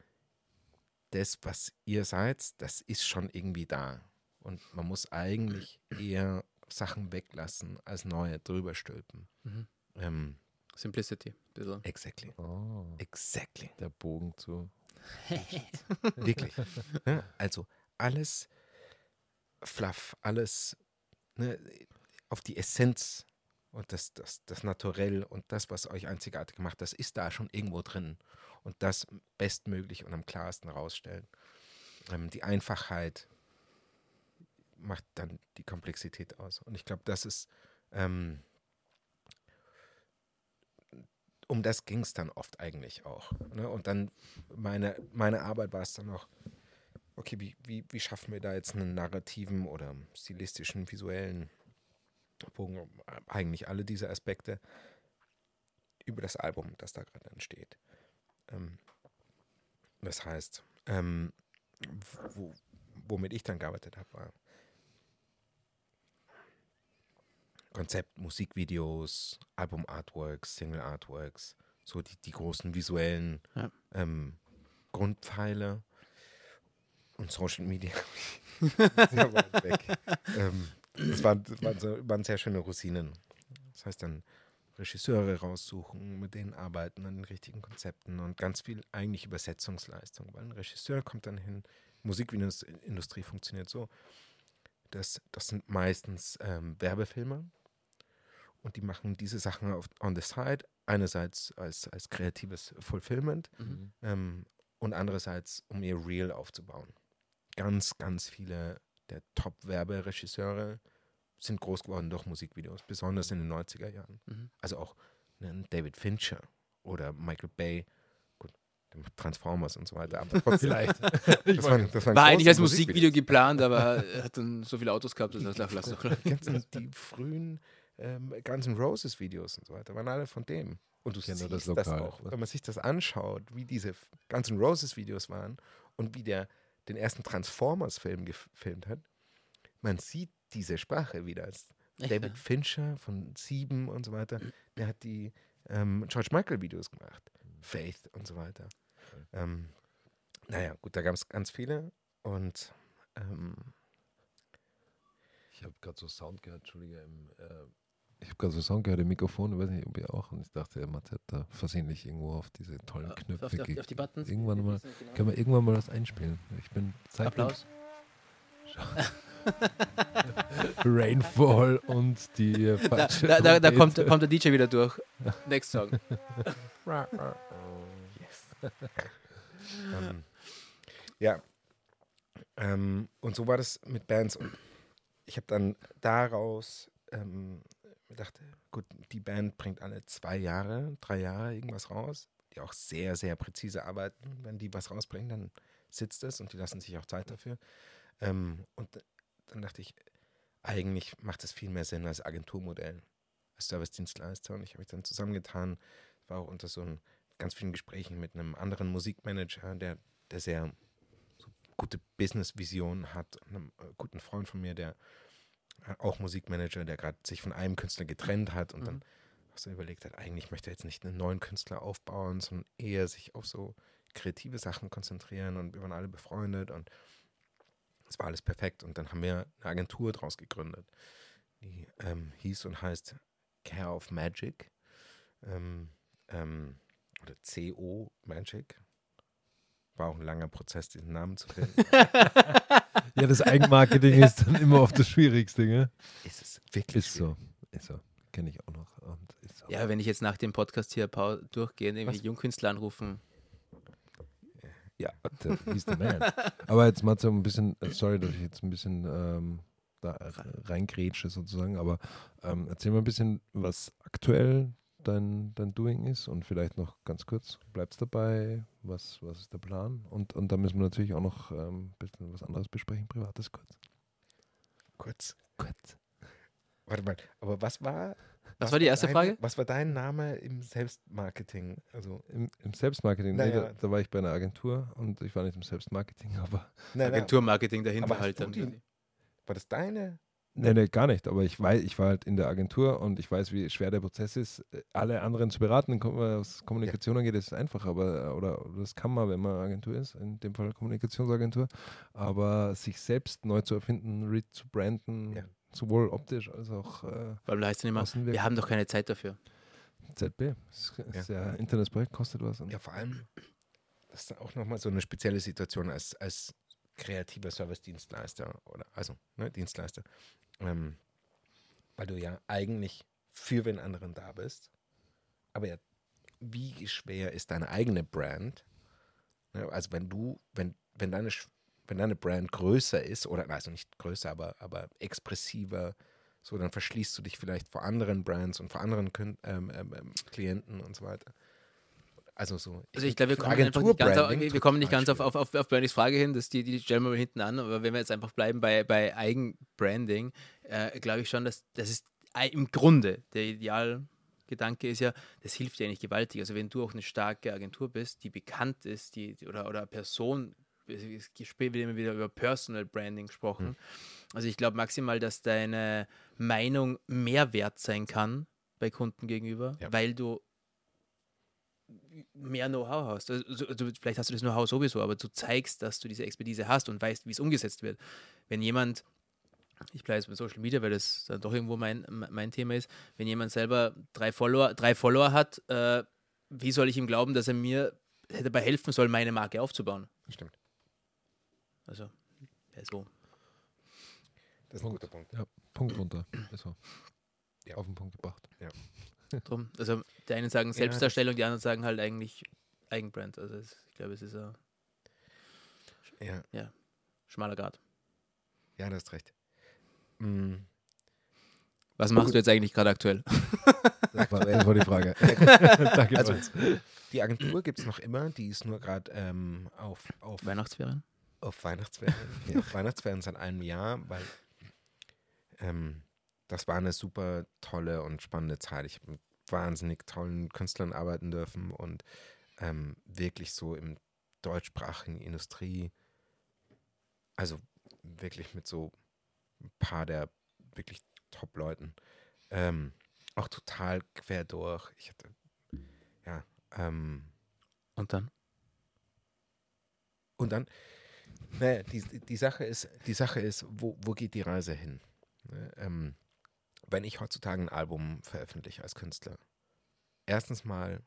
Speaker 2: das, was ihr seid, das ist schon irgendwie da. Und man muss eigentlich eher Sachen weglassen, als neue drüber stülpen.
Speaker 3: Mhm.
Speaker 2: Ähm,
Speaker 3: Simplicity. bisschen.
Speaker 2: exactly.
Speaker 4: Oh,
Speaker 2: Exactly.
Speaker 4: der Bogen zu.
Speaker 2: Wirklich. ne? Also alles Fluff, alles ne, auf die Essenz und das, das, das Naturell und das, was euch einzigartig macht, das ist da schon irgendwo drin. Und das bestmöglich und am klarsten rausstellen. Ähm, die Einfachheit macht dann die Komplexität aus. Und ich glaube, das ist, ähm, um das ging es dann oft eigentlich auch. Ne? Und dann meine, meine Arbeit war es dann noch, okay, wie, wie, wie schaffen wir da jetzt einen narrativen oder stilistischen, visuellen Bogen, eigentlich alle diese Aspekte über das Album, das da gerade entsteht. Ähm, das heißt, ähm, wo, womit ich dann gearbeitet habe, war Konzept, Musikvideos, Album-Artworks, Single-Artworks, so die, die großen visuellen
Speaker 3: Ja.
Speaker 2: ähm, Grundpfeile und Social Media. sehr weit weg. ähm, das, waren, waren, so, waren sehr schöne Rosinen. Das heißt dann Regisseure raussuchen, mit denen arbeiten an den richtigen Konzepten und ganz viel eigentlich Übersetzungsleistung, weil ein Regisseur kommt dann hin, Musikindustrie funktioniert so, dass das sind meistens ähm, Werbefilme und die machen diese Sachen auf, on the side, einerseits als, als kreatives Fulfillment
Speaker 3: Mhm.
Speaker 2: ähm, und andererseits, um ihr Reel aufzubauen. Ganz, ganz viele der Top-Werberegisseure sind groß geworden durch Musikvideos, besonders in den 90er Jahren.
Speaker 3: Mhm.
Speaker 2: Also auch ne, David Fincher oder Michael Bay, gut, Transformers und so weiter, aber trotzdem.
Speaker 4: Vielleicht.
Speaker 2: das waren, das waren
Speaker 3: War eigentlich als Musikvideo geplant, aber er hat dann so viele Autos gehabt, dass er das lassen
Speaker 2: Die ganzen, die frühen ähm, Guns N' Roses Videos und so weiter, waren alle von dem. Und du siehst
Speaker 4: das
Speaker 2: das,
Speaker 4: Lokal,
Speaker 2: auch,
Speaker 4: ne?
Speaker 2: wenn man sich das anschaut, wie diese F- Guns N' Roses Videos waren und wie der den ersten Transformers-Film gefilmt hat, man sieht diese Sprache wieder. Als David Fincher von Sieben und so weiter, der hat die ähm, George Michael Videos gemacht, Faith und so weiter. Ähm, naja, gut, da gab es ganz viele Und ähm,
Speaker 4: Ich habe gerade so Sound gehört, Entschuldige, im, äh, ich habe gerade so Sound gehört im Mikrofon, ich weiß nicht, ob ihr auch, und ich dachte, Mathe hat da versehentlich irgendwo auf diese tollen Knöpfe
Speaker 3: auf, die, auf, die, Buttons.
Speaker 4: Irgendwann mal,
Speaker 3: Genau.
Speaker 4: können wir irgendwann mal was einspielen. Ich bin Zeit
Speaker 3: Applaus.
Speaker 4: Rainfall und die
Speaker 3: Da,
Speaker 4: falsche
Speaker 3: da, da, da, kommt, kommt der DJ wieder durch. Next Song.
Speaker 2: ähm, ja. Ähm, und so war das mit Bands. Und ich habe dann daraus ähm, gedacht, gut, die Band bringt alle zwei Jahre, drei Jahre irgendwas raus, die auch sehr, sehr präzise arbeiten. Wenn die was rausbringen, dann sitzt es und die lassen sich auch Zeit dafür. Ähm, und dann dachte ich, eigentlich macht es viel mehr Sinn als Agenturmodell, als Service-Dienstleister. Und ich habe mich dann zusammengetan, war auch unter so ein, ganz vielen Gesprächen mit einem anderen Musikmanager, der, der sehr so gute Business-Vision hat, einem äh, guten Freund von mir, der äh, auch Musikmanager, der gerade sich von einem Künstler getrennt hat und dann auch so überlegt hat, eigentlich möchte er jetzt nicht einen neuen Künstler aufbauen, sondern eher sich auf so kreative Sachen konzentrieren. Und wir waren alle befreundet und es war alles perfekt und dann haben wir eine Agentur draus gegründet, die ähm, hieß und heißt Care of Magic ähm, ähm, oder CO Magic. War auch ein langer Prozess, diesen Namen zu finden.
Speaker 4: Ja, das Eigenmarketing ist dann immer oft das Schwierigste, gell?
Speaker 2: ist es wirklich
Speaker 4: Ist so. Ist so. Kenne ich auch noch. Und ist so.
Speaker 3: Ja, wenn ich jetzt nach dem Podcast hier durchgehe, irgendwie
Speaker 2: Was?
Speaker 3: Jungkünstler anrufen.
Speaker 4: Ja, he's the man. Aber jetzt mal so ein bisschen, äh, sorry, dass ich jetzt ein bisschen ähm, da reingrätsche sozusagen, aber ähm, erzähl mal ein bisschen, was aktuell dein, dein Doing ist und vielleicht noch ganz kurz, bleibst dabei, was, was ist der Plan? Und, und da müssen wir natürlich auch noch ähm, ein bisschen was anderes besprechen, privates kurz.
Speaker 2: kurz.
Speaker 4: Kurz.
Speaker 2: Warte mal, aber was war.
Speaker 3: Was war die erste
Speaker 2: dein,
Speaker 3: Frage?
Speaker 2: Was war dein Name im Selbstmarketing? Also,
Speaker 4: Im, im Selbstmarketing, nee,
Speaker 2: Naja.
Speaker 4: da, da war ich bei einer Agentur und ich war nicht im Selbstmarketing, aber
Speaker 2: nein,
Speaker 3: Agenturmarketing dahinter
Speaker 2: Aber
Speaker 3: halt
Speaker 2: die- war das deine?
Speaker 4: Nee, nee, gar nicht. Aber ich weiß, ich war halt in der Agentur und ich weiß, wie schwer der Prozess ist, alle anderen zu beraten. Was Kommunikation angeht, ist es einfach, aber oder, oder das kann man, wenn man Agentur ist, in dem Fall Kommunikationsagentur. Aber sich selbst neu zu erfinden, re zu branden,
Speaker 2: Ja.
Speaker 4: Sowohl optisch als auch äh,
Speaker 3: allem heißt es immer,
Speaker 4: Außenwirkung.
Speaker 3: wir haben doch keine Zeit dafür.
Speaker 4: ZB. Das ist
Speaker 2: Ja.
Speaker 4: ja ein Internetprojekt, kostet was. Und
Speaker 2: Ja, vor allem, das ist auch nochmal so eine spezielle Situation als, als kreativer Service-Dienstleister oder, also, ne, Dienstleister. Ähm, weil du ja eigentlich für den anderen da bist. Aber ja, wie schwer ist deine eigene Brand? Ne, also, wenn du, wenn, wenn deine, wenn deine Brand größer ist, oder, also nicht größer, aber, aber expressiver, so, dann verschließt du dich vielleicht vor anderen Brands und vor anderen Kün ähm, ähm, ähm, Klienten und so weiter. Also so.
Speaker 3: Also ich glaube, wir kommen einfach nicht ganz, auf, wir kommen nicht ganz auf, auf, auf, auf Bernies Frage hin, das die, die stellen wir mal hinten an, aber wenn wir jetzt einfach bleiben bei, bei Eigenbranding, äh, glaube ich schon, dass das ist im Grunde der Idealgedanke ist ja, das hilft ja nicht gewaltig. Also wenn du auch eine starke Agentur bist, die bekannt ist, die- oder, oder Person, es wird immer wieder über Personal Branding gesprochen. Also ich glaube maximal, dass deine Meinung mehr wert sein kann bei Kunden gegenüber,
Speaker 2: Ja.
Speaker 3: weil du mehr Know-how hast. Also, also vielleicht hast du das Know-how sowieso, aber du zeigst, dass du diese Expertise hast und weißt, wie es umgesetzt wird. Wenn jemand, ich bleibe jetzt bei Social Media, weil das dann doch irgendwo mein, mein Thema ist, wenn jemand selber drei Follower, drei Follower hat, äh, wie soll ich ihm glauben, dass er mir dabei helfen soll, meine Marke aufzubauen?
Speaker 2: Stimmt.
Speaker 3: Also, ja, so.
Speaker 2: Das ist ein guter Punkt.
Speaker 4: ja, Punkt runter. Ist so.
Speaker 2: Ja.
Speaker 4: Auf den Punkt gebracht.
Speaker 3: Drum. Also, die einen sagen
Speaker 2: Ja,
Speaker 3: Selbstdarstellung, die anderen sagen halt eigentlich Eigenbrand. Also, es, ich glaube, es ist ein
Speaker 2: Ja,
Speaker 3: schmaler Grad.
Speaker 2: ja, du hast recht. Mm,
Speaker 3: Was machst du jetzt eigentlich gerade aktuell?
Speaker 4: Das war, das war die Frage. Danke.
Speaker 2: Also, die Agentur gibt es noch immer, die ist nur gerade ähm, auf, auf,
Speaker 3: Weihnachtsferien?
Speaker 2: Auf Weihnachtsferien. ja, auf Weihnachtsferien seit einem Jahr, weil ähm, das war eine super tolle und spannende Zeit. Ich habe mit wahnsinnig tollen Künstlern arbeiten dürfen und ähm, wirklich so im deutschsprachigen Industrie, also wirklich mit so ein paar der wirklich Top-Leuten. Ähm, auch total quer durch. Ich hatte, ja, ähm,
Speaker 3: Und dann?
Speaker 2: und dann Naja, die, die, Sache ist, die Sache ist, wo, wo geht die Reise hin? Ne, Ähm, wenn ich heutzutage ein Album veröffentliche als Künstler, erstens mal,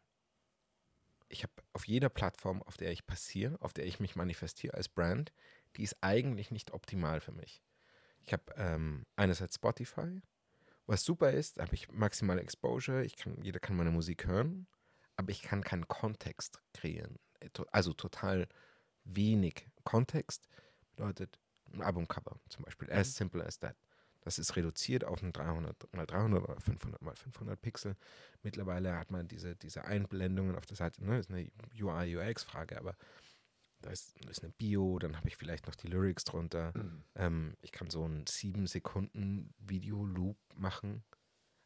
Speaker 2: ich habe auf jeder Plattform, auf der ich passiere, auf der ich mich manifestiere als Brand, die ist eigentlich nicht optimal für mich. Ich habe ähm, einerseits Spotify, was super ist, da habe ich maximale Exposure, ich kann, jeder kann meine Musik hören, aber ich kann keinen Kontext kreieren. Also total wenig Kontext bedeutet ein Albumcover zum Beispiel, as simple as that. Das ist reduziert auf ein 300 mal 300 oder 500 mal 500 Pixel. Mittlerweile hat man diese, diese Einblendungen auf der Seite, ne, ist eine UI-UX-Frage, aber da ist, ist eine Bio, dann habe ich vielleicht noch die Lyrics drunter. Ähm, ich kann so einen 7 Sekunden Video-Loop machen,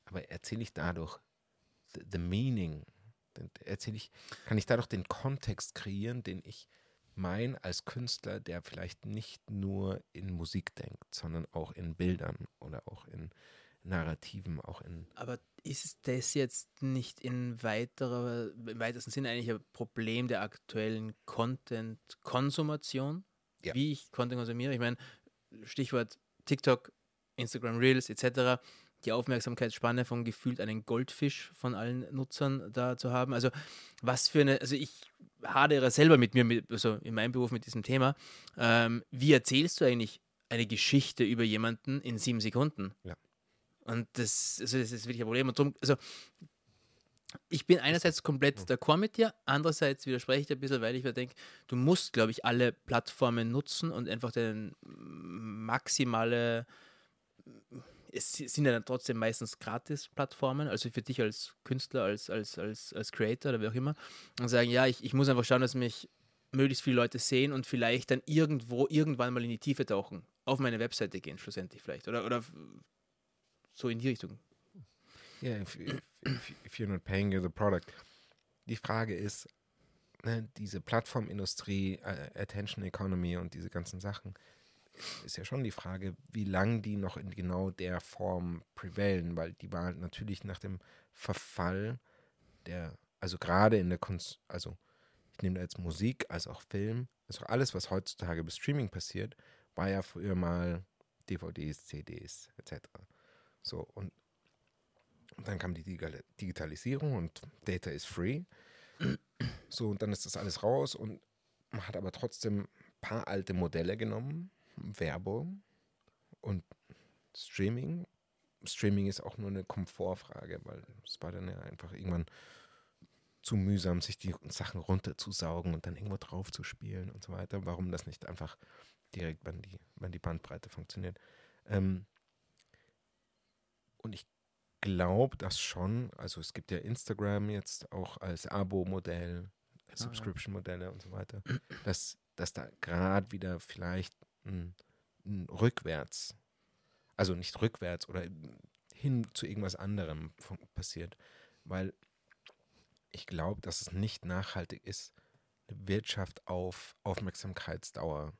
Speaker 2: aber erzähle ich dadurch the, the meaning, erzähle ich, kann ich dadurch den Kontext kreieren, den ich mein als Künstler, der vielleicht nicht nur in Musik denkt, sondern auch in Bildern oder auch in Narrativen, auch in
Speaker 3: Aber ist das jetzt nicht in weiterer, im weitesten Sinne eigentlich ein Problem der aktuellen Content-Konsumation?
Speaker 2: Ja.
Speaker 3: Wie ich Content konsumiere? Ich meine, Stichwort TikTok, Instagram Reels etc., die Aufmerksamkeitsspanne von gefühlt einen Goldfisch von allen Nutzern da zu haben. Also was für eine, also ich hadere selber mit mir, mit, also in meinem Beruf mit diesem Thema. Ähm, wie erzählst du eigentlich eine Geschichte über jemanden in sieben Sekunden?
Speaker 2: Ja.
Speaker 3: Und das, also das ist wirklich ein Problem. Und drum, also ich bin einerseits komplett d'accord mit dir, andererseits widerspreche ich dir ein bisschen, weil ich mir denke, du musst, glaube ich, alle Plattformen nutzen und einfach den maximale, es sind ja dann trotzdem meistens Gratis-Plattformen, also für dich als Künstler, als, als, als, als Creator oder wie auch immer, und sagen, ja, ich, ich muss einfach schauen, dass mich möglichst viele Leute sehen und vielleicht dann irgendwo, irgendwann mal in die Tiefe tauchen, auf meine Webseite gehen, schlussendlich vielleicht. Oder, oder so in die Richtung.
Speaker 2: Yeah, if, if, if, if you're not paying you the product. Die Frage ist, ne, diese Plattformindustrie, äh, Attention Economy und diese ganzen Sachen, ist ja schon die Frage, wie lange die noch in genau der Form prevailen, weil die war natürlich nach dem Verfall der, also gerade in der Kunst, also ich nehme da jetzt Musik als auch Film, also alles, was heutzutage über Streaming passiert, war ja früher mal DVDs, CDs etc. So, und dann kam die Digitalisierung und Data is free. So, und dann ist das alles raus und man hat aber trotzdem ein paar alte Modelle genommen, Werbung und Streaming. Streaming ist auch nur eine Komfortfrage, weil es war dann ja einfach irgendwann zu mühsam, sich die Sachen runterzusaugen und dann irgendwo drauf zu spielen und so weiter. Warum das nicht einfach direkt, wenn die, wenn die Bandbreite funktioniert. Ähm, und ich glaube das schon. Also es gibt ja Instagram jetzt auch als Abo-Modell, Subscription-Modelle und so weiter, dass, dass da gerade wieder vielleicht ein, ein rückwärts, also nicht rückwärts oder hin zu irgendwas anderem passiert, weil ich glaube, dass es nicht nachhaltig ist, eine Wirtschaft auf Aufmerksamkeitsdauer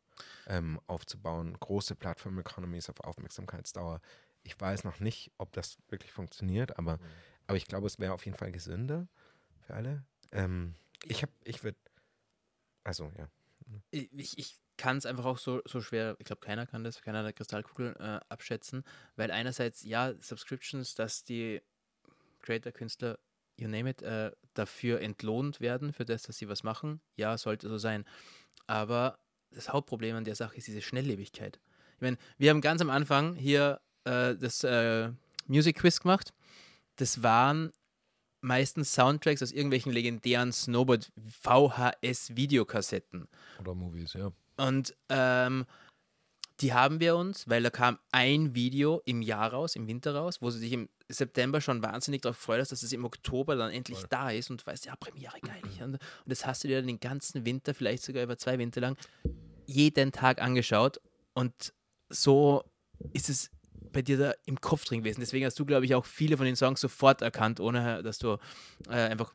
Speaker 2: ähm, aufzubauen, große Plattform-Economies auf Aufmerksamkeitsdauer. Ich weiß noch nicht, ob das wirklich funktioniert, aber, aber ich glaube, es wäre auf jeden Fall gesünder für alle. Ähm, ich habe, ich würde, also ja,
Speaker 3: ich- ich kann es einfach auch so, so schwer, ich glaube, keiner kann das, keiner der Kristallkugel äh, abschätzen, weil einerseits, ja, Subscriptions, dass die Creator, Künstler, you name it, äh, dafür entlohnt werden, für das, dass sie was machen, ja, sollte so sein. Aber das Hauptproblem an der Sache ist diese Schnelllebigkeit. Ich meine, wir haben ganz am Anfang hier äh, das äh, Music Quiz gemacht. Das waren meistens Soundtracks aus irgendwelchen legendären Snowboard VHS Videokassetten.
Speaker 4: Oder Movies, ja.
Speaker 3: Und ähm, die haben wir uns, weil da kam ein Video im Jahr raus, im Winter raus, wo sie sich im September schon wahnsinnig darauf freut, dass es im Oktober dann endlich da ist und weißt, ja, Premiere, geil. Und, und das hast du dir dann den ganzen Winter, vielleicht sogar über zwei Winter lang, jeden Tag angeschaut. Und so ist es bei dir da im Kopf drin gewesen. Deswegen hast du, glaube ich, auch viele von den Songs sofort erkannt, ohne dass du äh, einfach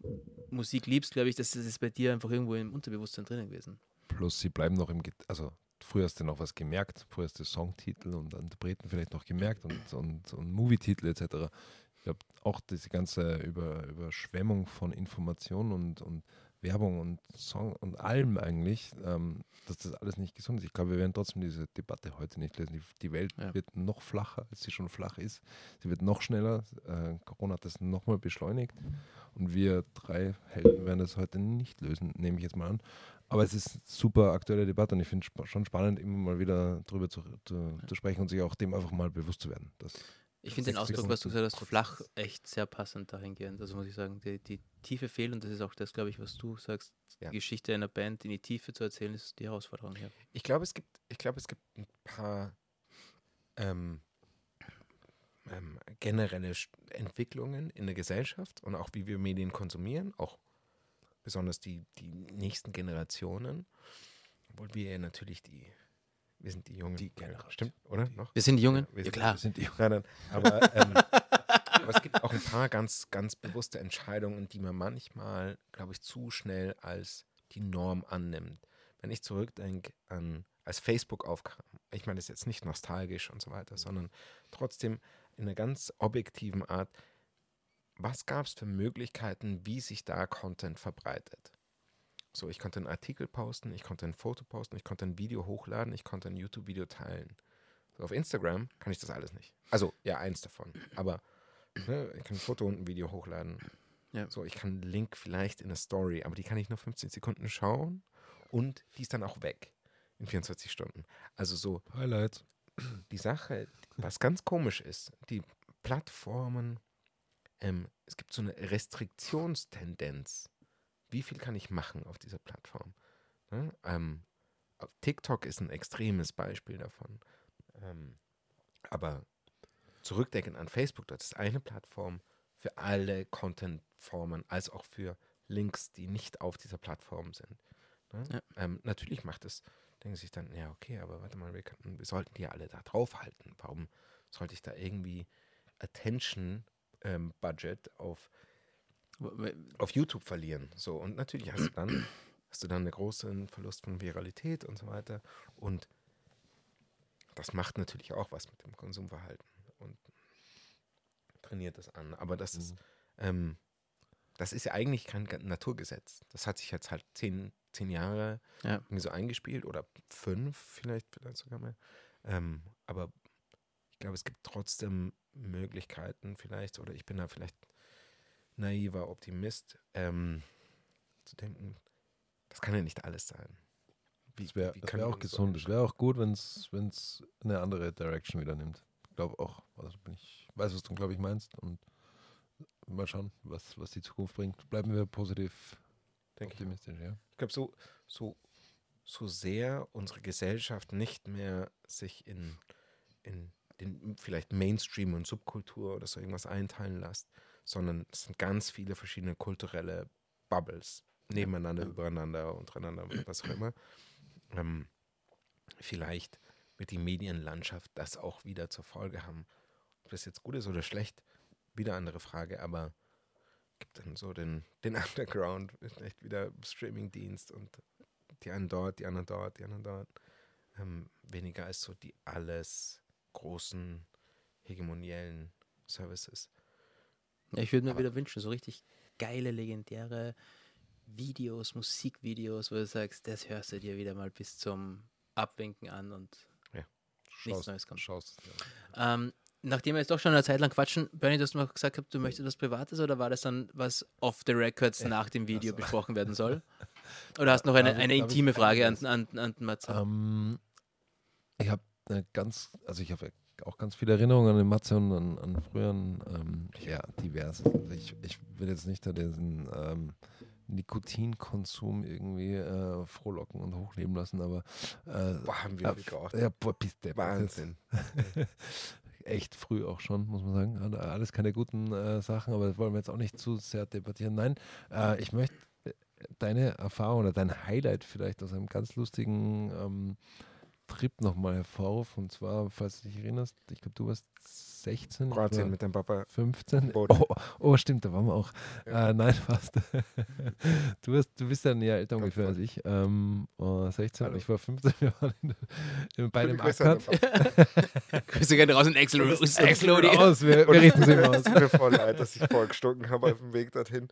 Speaker 3: Musik liebst, glaube ich, dass das ist bei dir einfach irgendwo im Unterbewusstsein drin gewesen.
Speaker 4: Plus sie bleiben noch im, Ge also früher hast du noch was gemerkt, früher hast du Songtitel und Interpreten vielleicht noch gemerkt und, und, und Movietitel etc. Ich glaube auch diese ganze Über, Überschwemmung von Informationen und, und Werbung und Song und allem eigentlich, ähm, dass das alles nicht gesund ist. Ich glaube, wir werden trotzdem diese Debatte heute nicht lösen. Die, die Welt
Speaker 3: Ja.
Speaker 4: wird noch flacher, als sie schon flach ist. Sie wird noch schneller. Äh, Corona hat das nochmal beschleunigt. Und wir drei Helden werden das heute nicht lösen, nehme ich jetzt mal an. Aber es ist eine super aktuelle Debatte und ich finde es schon spannend, immer mal wieder drüber zu, zu, zu sprechen und sich auch dem einfach mal bewusst zu werden.
Speaker 3: Ich finde den Ausdruck, was du gesagt hast, flach, echt sehr passend dahingehend. Also muss ich sagen, die, die Tiefe fehlt und das ist auch das, glaube ich, was du sagst.
Speaker 2: Ja.
Speaker 3: Die Geschichte einer Band in die Tiefe zu erzählen, ist die Herausforderung hier.
Speaker 2: Ich glaube, es gibt, ich glaube, es gibt ein paar ähm, ähm, generelle Entwicklungen in der Gesellschaft und auch wie wir Medien konsumieren, auch besonders die, die nächsten Generationen, obwohl wir ja natürlich die, wir sind die Jungen.
Speaker 4: Die Generation.
Speaker 2: Stimmt, oder? Noch?
Speaker 3: Wir sind die Jungen?
Speaker 2: Ja, wir
Speaker 3: Ja,
Speaker 2: sind-
Speaker 3: klar.
Speaker 4: wir sind die
Speaker 2: Nein, nein, aber, ähm, aber es gibt auch ein paar ganz, ganz bewusste Entscheidungen, die man manchmal, glaube ich, zu schnell als die Norm annimmt. Wenn ich zurückdenke an, als Facebook aufkam, ich meine, das ist jetzt nicht nostalgisch und so weiter, sondern trotzdem in einer ganz objektiven Art, was gab es für Möglichkeiten, wie sich da Content verbreitet? So, ich konnte einen Artikel posten, ich konnte ein Foto posten, ich konnte ein Video hochladen, ich konnte ein YouTube-Video teilen. So, auf Instagram kann ich das alles nicht. Also, ja, eins davon. Aber ne, ich kann ein Foto und ein Video hochladen.
Speaker 3: Ja.
Speaker 2: So, ich kann einen Link vielleicht in eine Story, aber die kann ich nur 15 Sekunden schauen und die ist dann auch weg in 24 Stunden. Also so,
Speaker 4: Highlights.
Speaker 2: die Sache, was ganz komisch ist, die Plattformen, ähm, es gibt so eine Restriktionstendenz. Wie viel kann ich machen auf dieser Plattform? Ne? Ähm, TikTok ist ein extremes Beispiel davon. Ähm, aber zurückdenken an Facebook, das ist eine Plattform für alle Content-Formen, als auch für Links, die nicht auf dieser Plattform sind. Ne?
Speaker 3: Ja.
Speaker 2: Ähm, natürlich macht es, denken sich dann, ja, okay, aber warte mal, wir, könnten, wir sollten die alle da draufhalten. Warum sollte ich da irgendwie Attention-Budget auf, auf YouTube verlieren? So, und natürlich hast du dann, hast du dann einen großen Verlust von Viralität und so weiter. Und das macht natürlich auch was mit dem Konsumverhalten und trainiert das an. Aber das ist, ähm, das ist ja eigentlich kein Naturgesetz. Das hat sich jetzt halt zehn, zehn Jahre
Speaker 3: Ja.
Speaker 2: irgendwie so eingespielt oder fünf vielleicht, vielleicht sogar mehr. Ähm, aber glaube, es gibt trotzdem Möglichkeiten vielleicht, oder ich bin da vielleicht naiver Optimist, ähm, zu denken, das kann ja nicht alles sein. Wie,
Speaker 4: Das wäre wär auch gesund. Es wäre auch gut, wenn es eine andere Direction wieder nimmt. Ich glaube auch. Also bin ich weiß, was du, glaube ich, meinst. Und mal schauen, was, was die Zukunft bringt. Bleiben wir positiv
Speaker 2: Denke ich
Speaker 4: optimistisch, ja.
Speaker 2: Ich glaube, so, so, so sehr unsere Gesellschaft nicht mehr sich in, in den vielleicht Mainstream und Subkultur oder so irgendwas einteilen lässt, sondern es sind ganz viele verschiedene kulturelle Bubbles nebeneinander, übereinander, untereinander, was auch immer. Ähm, vielleicht wird die Medienlandschaft das auch wieder zur Folge haben. Ob das jetzt gut ist oder schlecht, wieder andere Frage, aber gibt dann so den, den Underground, vielleicht wieder Streamingdienst und die einen dort, die anderen dort, die anderen dort. Ähm, weniger als so die alles großen hegemoniellen Services.
Speaker 3: Ja, ich würde mir wieder wünschen, so richtig geile, legendäre Videos, Musikvideos, wo du sagst, das hörst du dir wieder mal bis zum Abwinken an und nichts Neues kommt.
Speaker 4: Schaust dir
Speaker 3: Ähm, nachdem wir jetzt doch schon eine Zeit lang quatschen, Bernie, du hast noch gesagt, gehabt, du möchtest was Privates oder war das dann, was off the records nach dem Video besprochen werden soll? Oder hast du noch eine, eine intime Frage an, an, an Matze?
Speaker 4: Ähm, ich habe eine ganz, also ich habe auch ganz viele Erinnerungen an den Matze und an, an früheren, ähm, ja, diverse. Also ich, ich will jetzt nicht da diesen ähm, Nikotinkonsum irgendwie äh, frohlocken und hochleben lassen, aber äh,
Speaker 2: Boah, haben wir viel geraucht.
Speaker 4: ja, boah, bist der
Speaker 2: Wahnsinn.
Speaker 4: Echt früh auch schon, muss man sagen. Alle- Alles keine guten äh, Sachen, aber das wollen wir jetzt auch nicht zu sehr debattieren. Nein, äh, ich möchte äh, deine Erfahrung oder dein Highlight vielleicht aus einem ganz lustigen ähm, Trip nochmal hervorrufen. Und zwar, falls du dich erinnerst, ich glaube, du warst 16
Speaker 2: Kroatien
Speaker 4: oder
Speaker 2: mit deinem Papa.
Speaker 4: 15.
Speaker 2: Boden.
Speaker 4: Oh, oh, stimmt, da waren wir auch.
Speaker 2: Ja.
Speaker 4: Äh, nein, fast. du, hast, du bist ja ein Jahr älter
Speaker 2: Gott,
Speaker 4: ungefähr als ich. Ähm, äh, 16,
Speaker 2: Hallo.
Speaker 4: ich war 15. Wir waren in, in, bei dem
Speaker 2: Liebe Grüße
Speaker 3: gerne raus in Excel. Excel
Speaker 4: Aus, wir,
Speaker 2: Und
Speaker 4: wir richten sie
Speaker 2: es
Speaker 4: mal aus.
Speaker 2: tut mir voll leid, dass ich voll gestunken habe auf dem Weg dorthin.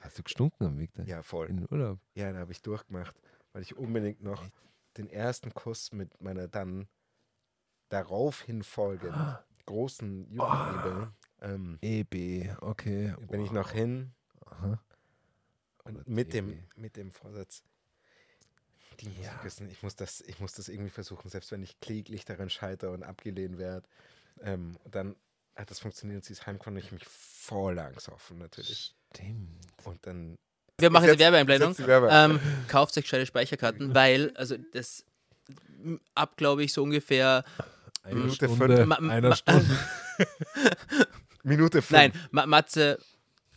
Speaker 4: Hast du gestunken am Weg dahin?
Speaker 2: Ja, voll.
Speaker 4: In den Urlaub?
Speaker 2: Ja, da habe ich durchgemacht, weil ich unbedingt noch den ersten Kuss mit meiner dann daraufhin folgenden großen Jugendliebe ähm,
Speaker 4: EB, okay.
Speaker 2: bin ich noch hin
Speaker 4: Aha.
Speaker 2: und mit dem,
Speaker 4: EB.
Speaker 2: mit dem Vorsatz, die muss ich küssen. Ich muss, das, ich muss das irgendwie versuchen, selbst wenn ich kläglich daran scheitere und abgelehnt werde. Ähm, dann hat das funktioniert und sie ist heimgekommen und ich mich voll angesoffen natürlich.
Speaker 4: Stimmt.
Speaker 2: Und dann
Speaker 3: Wir machen jetzt
Speaker 2: setz-
Speaker 3: Werbeeinblendung.
Speaker 2: Werbeeinblendung.
Speaker 3: Ähm, kauft euch gescheite Speicherkarten, weil, also das ab, glaube ich, so ungefähr.
Speaker 4: Eine
Speaker 2: Minute
Speaker 4: Stunde,
Speaker 3: fünf. Ma- ma-
Speaker 4: einer Stunde.
Speaker 2: Minute fünf.
Speaker 3: Nein, Ma Matze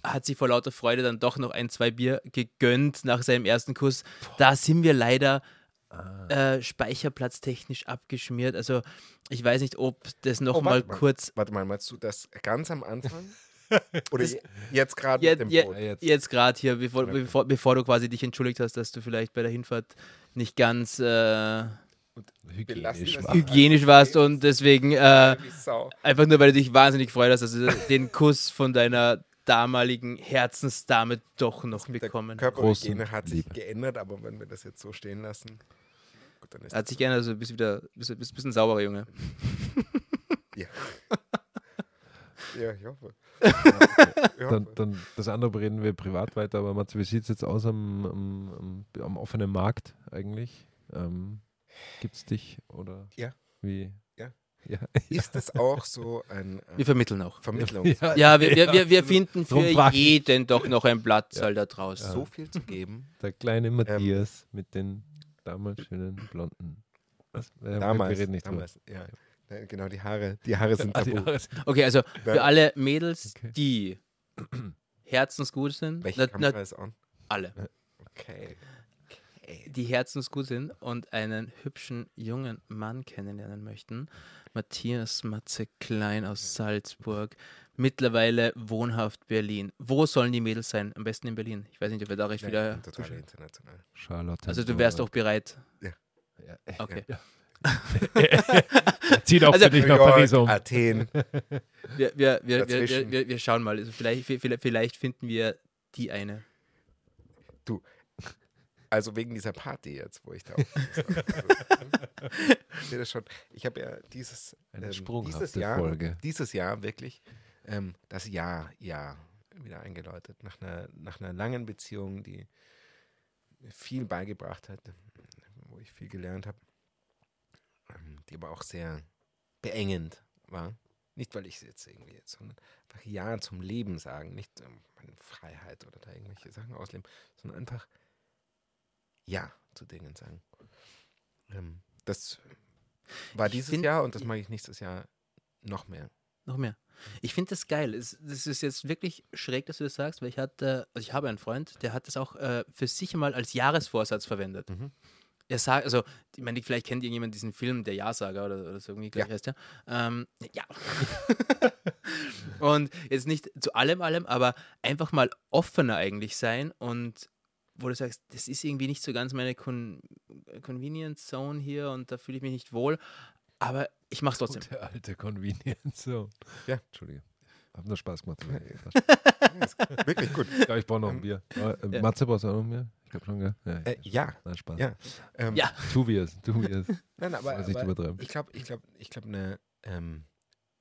Speaker 3: hat sich vor lauter Freude dann doch noch ein, zwei Bier gegönnt nach seinem ersten Kuss. Da sind wir leider
Speaker 4: Ah.
Speaker 3: äh, speicherplatztechnisch abgeschmiert. Also ich weiß nicht, ob das noch
Speaker 2: Oh,
Speaker 3: mal. kurz
Speaker 2: Warte mal, meinst du das ganz am Anfang? Oder je- jetzt gerade mit dem
Speaker 3: je-
Speaker 4: jetzt.
Speaker 3: jetzt gerade hier, bevor,
Speaker 2: Okay.
Speaker 3: bevor, bevor du quasi dich entschuldigt hast, dass du vielleicht bei der Hinfahrt nicht ganz äh,
Speaker 4: Hygienisch war.
Speaker 3: hygienisch warst und deswegen äh, einfach nur, weil du dich wahnsinnig gefreut hast, dass du den Kuss von deiner damaligen Herzensdame doch noch
Speaker 2: Der
Speaker 3: bekommen.
Speaker 2: Körperhygiene
Speaker 4: Großen
Speaker 2: hat sich
Speaker 4: Liebe.
Speaker 2: geändert, aber wenn wir das jetzt so stehen lassen, gut, dann ist
Speaker 3: Hat sich gerne, also bist wieder, bist, bist, bist ein sauberer Junge.
Speaker 2: ja. ja, ich hoffe. Ich
Speaker 4: Dann, dann das andere bereden wir privat weiter, aber Matze, wie sieht es jetzt aus am, am, am, offenen Markt eigentlich? Ähm, Gibt es dich oder
Speaker 2: Ja.
Speaker 4: wie?
Speaker 2: Ja.
Speaker 4: ja.
Speaker 2: Ist das auch so ein
Speaker 3: Wir
Speaker 2: äh,
Speaker 3: vermitteln auch.
Speaker 2: Vermittlung?
Speaker 3: Ja, wir, wir, wir, wir finden für jeden doch noch einen Platz halt da draußen.
Speaker 2: So viel zu geben.
Speaker 4: Der kleine Matthias mit den damals schönen blonden. Was? Äh,
Speaker 2: Damals.
Speaker 4: Wir reden nicht drüber.
Speaker 2: damals, ja. Ja, Genau, die Haare, die Haare sind
Speaker 4: Ah,
Speaker 2: tabu.
Speaker 4: Haare sind-
Speaker 3: Okay, also für
Speaker 2: Ja.
Speaker 3: alle Mädels,
Speaker 4: Okay.
Speaker 3: die herzensgut sind,
Speaker 2: Welche
Speaker 3: na,
Speaker 2: Kamera
Speaker 3: na,
Speaker 2: ist on?
Speaker 3: alle,
Speaker 2: Okay. okay.
Speaker 3: die herzensgut sind und einen hübschen jungen Mann kennenlernen möchten, Matthias Matze Klein aus Salzburg, mittlerweile wohnhaft Berlin. Wo sollen die Mädels sein? Am besten in Berlin. Ich weiß nicht, ob wir da recht
Speaker 2: Ja,
Speaker 3: wieder.
Speaker 2: total international.
Speaker 4: Charlotte.
Speaker 3: Also du wärst auch bereit.
Speaker 4: Ja.
Speaker 3: Okay.
Speaker 4: Zieht auch
Speaker 3: Also-
Speaker 4: für dich nach
Speaker 2: York,
Speaker 4: Paris um.
Speaker 2: Athen.
Speaker 3: Wir, wir, wir, wir, wir, wir, wir schauen mal. Also vielleicht, vielleicht, vielleicht finden wir die eine.
Speaker 2: Also wegen dieser Party jetzt, wo ich da auch. das schon. Ich habe ja dieses,
Speaker 4: Eine
Speaker 2: ähm, dieses Jahr,
Speaker 4: Folge.
Speaker 2: dieses Jahr wirklich ähm, das Jahr, Jahr wieder eingeläutet. Nach einer, nach einer langen Beziehung, die mir viel beigebracht hat, wo ich viel gelernt habe, die aber auch sehr beengend war. Nicht, weil ich es jetzt irgendwie, sondern einfach Ja zum Leben sagen, nicht ähm, meine Freiheit oder da irgendwelche Sachen ausleben, sondern einfach Ja zu Dingen sagen. Ähm, das war dieses
Speaker 3: find-
Speaker 2: Jahr und das mag ich nächstes Jahr noch mehr.
Speaker 3: Noch mehr. Ich finde das geil. Es, das ist jetzt wirklich schräg, dass du das sagst, weil ich hatte, also ich habe einen Freund, der hat das auch äh, für sich mal als Jahresvorsatz verwendet.
Speaker 2: Mhm.
Speaker 3: Er sagt, also, ich meine, vielleicht kennt irgendjemand diesen Film, der Ja-Sager oder, oder so irgendwie gleich
Speaker 2: Ja.
Speaker 3: heißt der. Ähm, ja. und jetzt nicht zu allem, allem, aber einfach mal offener eigentlich sein und wo du sagst, das ist irgendwie nicht so ganz meine Con Convenience Zone hier und da fühle ich mich nicht wohl, aber ich mache es trotzdem.
Speaker 4: Der alte Convenience. So.
Speaker 2: Ja.
Speaker 4: Entschuldige. Hab nur Spaß gemacht.
Speaker 2: Wirklich gut.
Speaker 4: ja, ich brauche noch ein Bier. Äh,
Speaker 3: Ja.
Speaker 4: Matze, brauchst du auch noch ein Bier? Ich glaube schon, gell? Ja.
Speaker 2: Äh, ja.
Speaker 4: Nein, Spaß.
Speaker 2: Ja. Ähm,
Speaker 3: Ja.
Speaker 4: Tu wie es, tu wie es.
Speaker 2: Nein, aber, aber
Speaker 4: übertreiben.
Speaker 2: ich glaube, ich glaube, ich glaube, eine ähm,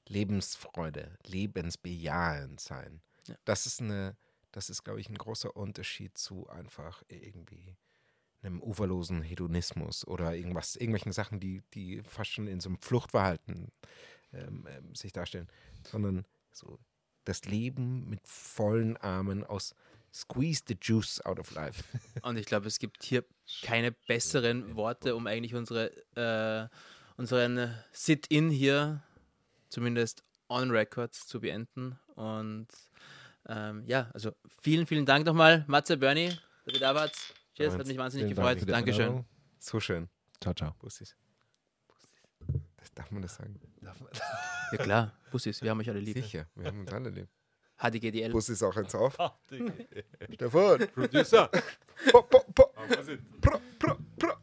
Speaker 2: Lebensfreude, lebensbejahend sein.
Speaker 3: Ja.
Speaker 2: Das ist eine, das ist, glaube ich, ein großer Unterschied zu einfach irgendwie einem uferlosen Hedonismus oder irgendwas, irgendwelchen Sachen, die, die fast schon in so einem Fluchtverhalten ähm, ähm, sich darstellen, sondern so das Leben mit vollen Armen aus Squeeze the juice out of life.
Speaker 3: Und ich glaube, es gibt hier keine besseren Worte, um eigentlich unsere, äh, unseren Sit-In hier, zumindest on Records, zu beenden. Und ähm, ja, also vielen, vielen Dank nochmal, Matze, Bernie, dass ihr da wart. Cheers, hat mich wahnsinnig
Speaker 4: Vielen Dank
Speaker 3: gefreut.
Speaker 4: die
Speaker 3: Dankeschön.
Speaker 2: So schön.
Speaker 4: Ciao, ciao.
Speaker 2: Bussis. Darf man das sagen?
Speaker 3: Ja klar, Bussis, wir haben euch alle lieb.
Speaker 2: Sicher, wir haben uns alle lieb.
Speaker 3: HDGDL.
Speaker 2: Bus ist auch eins auf. Stefan!
Speaker 4: Producer!
Speaker 2: Po, po, po. Pro, pro.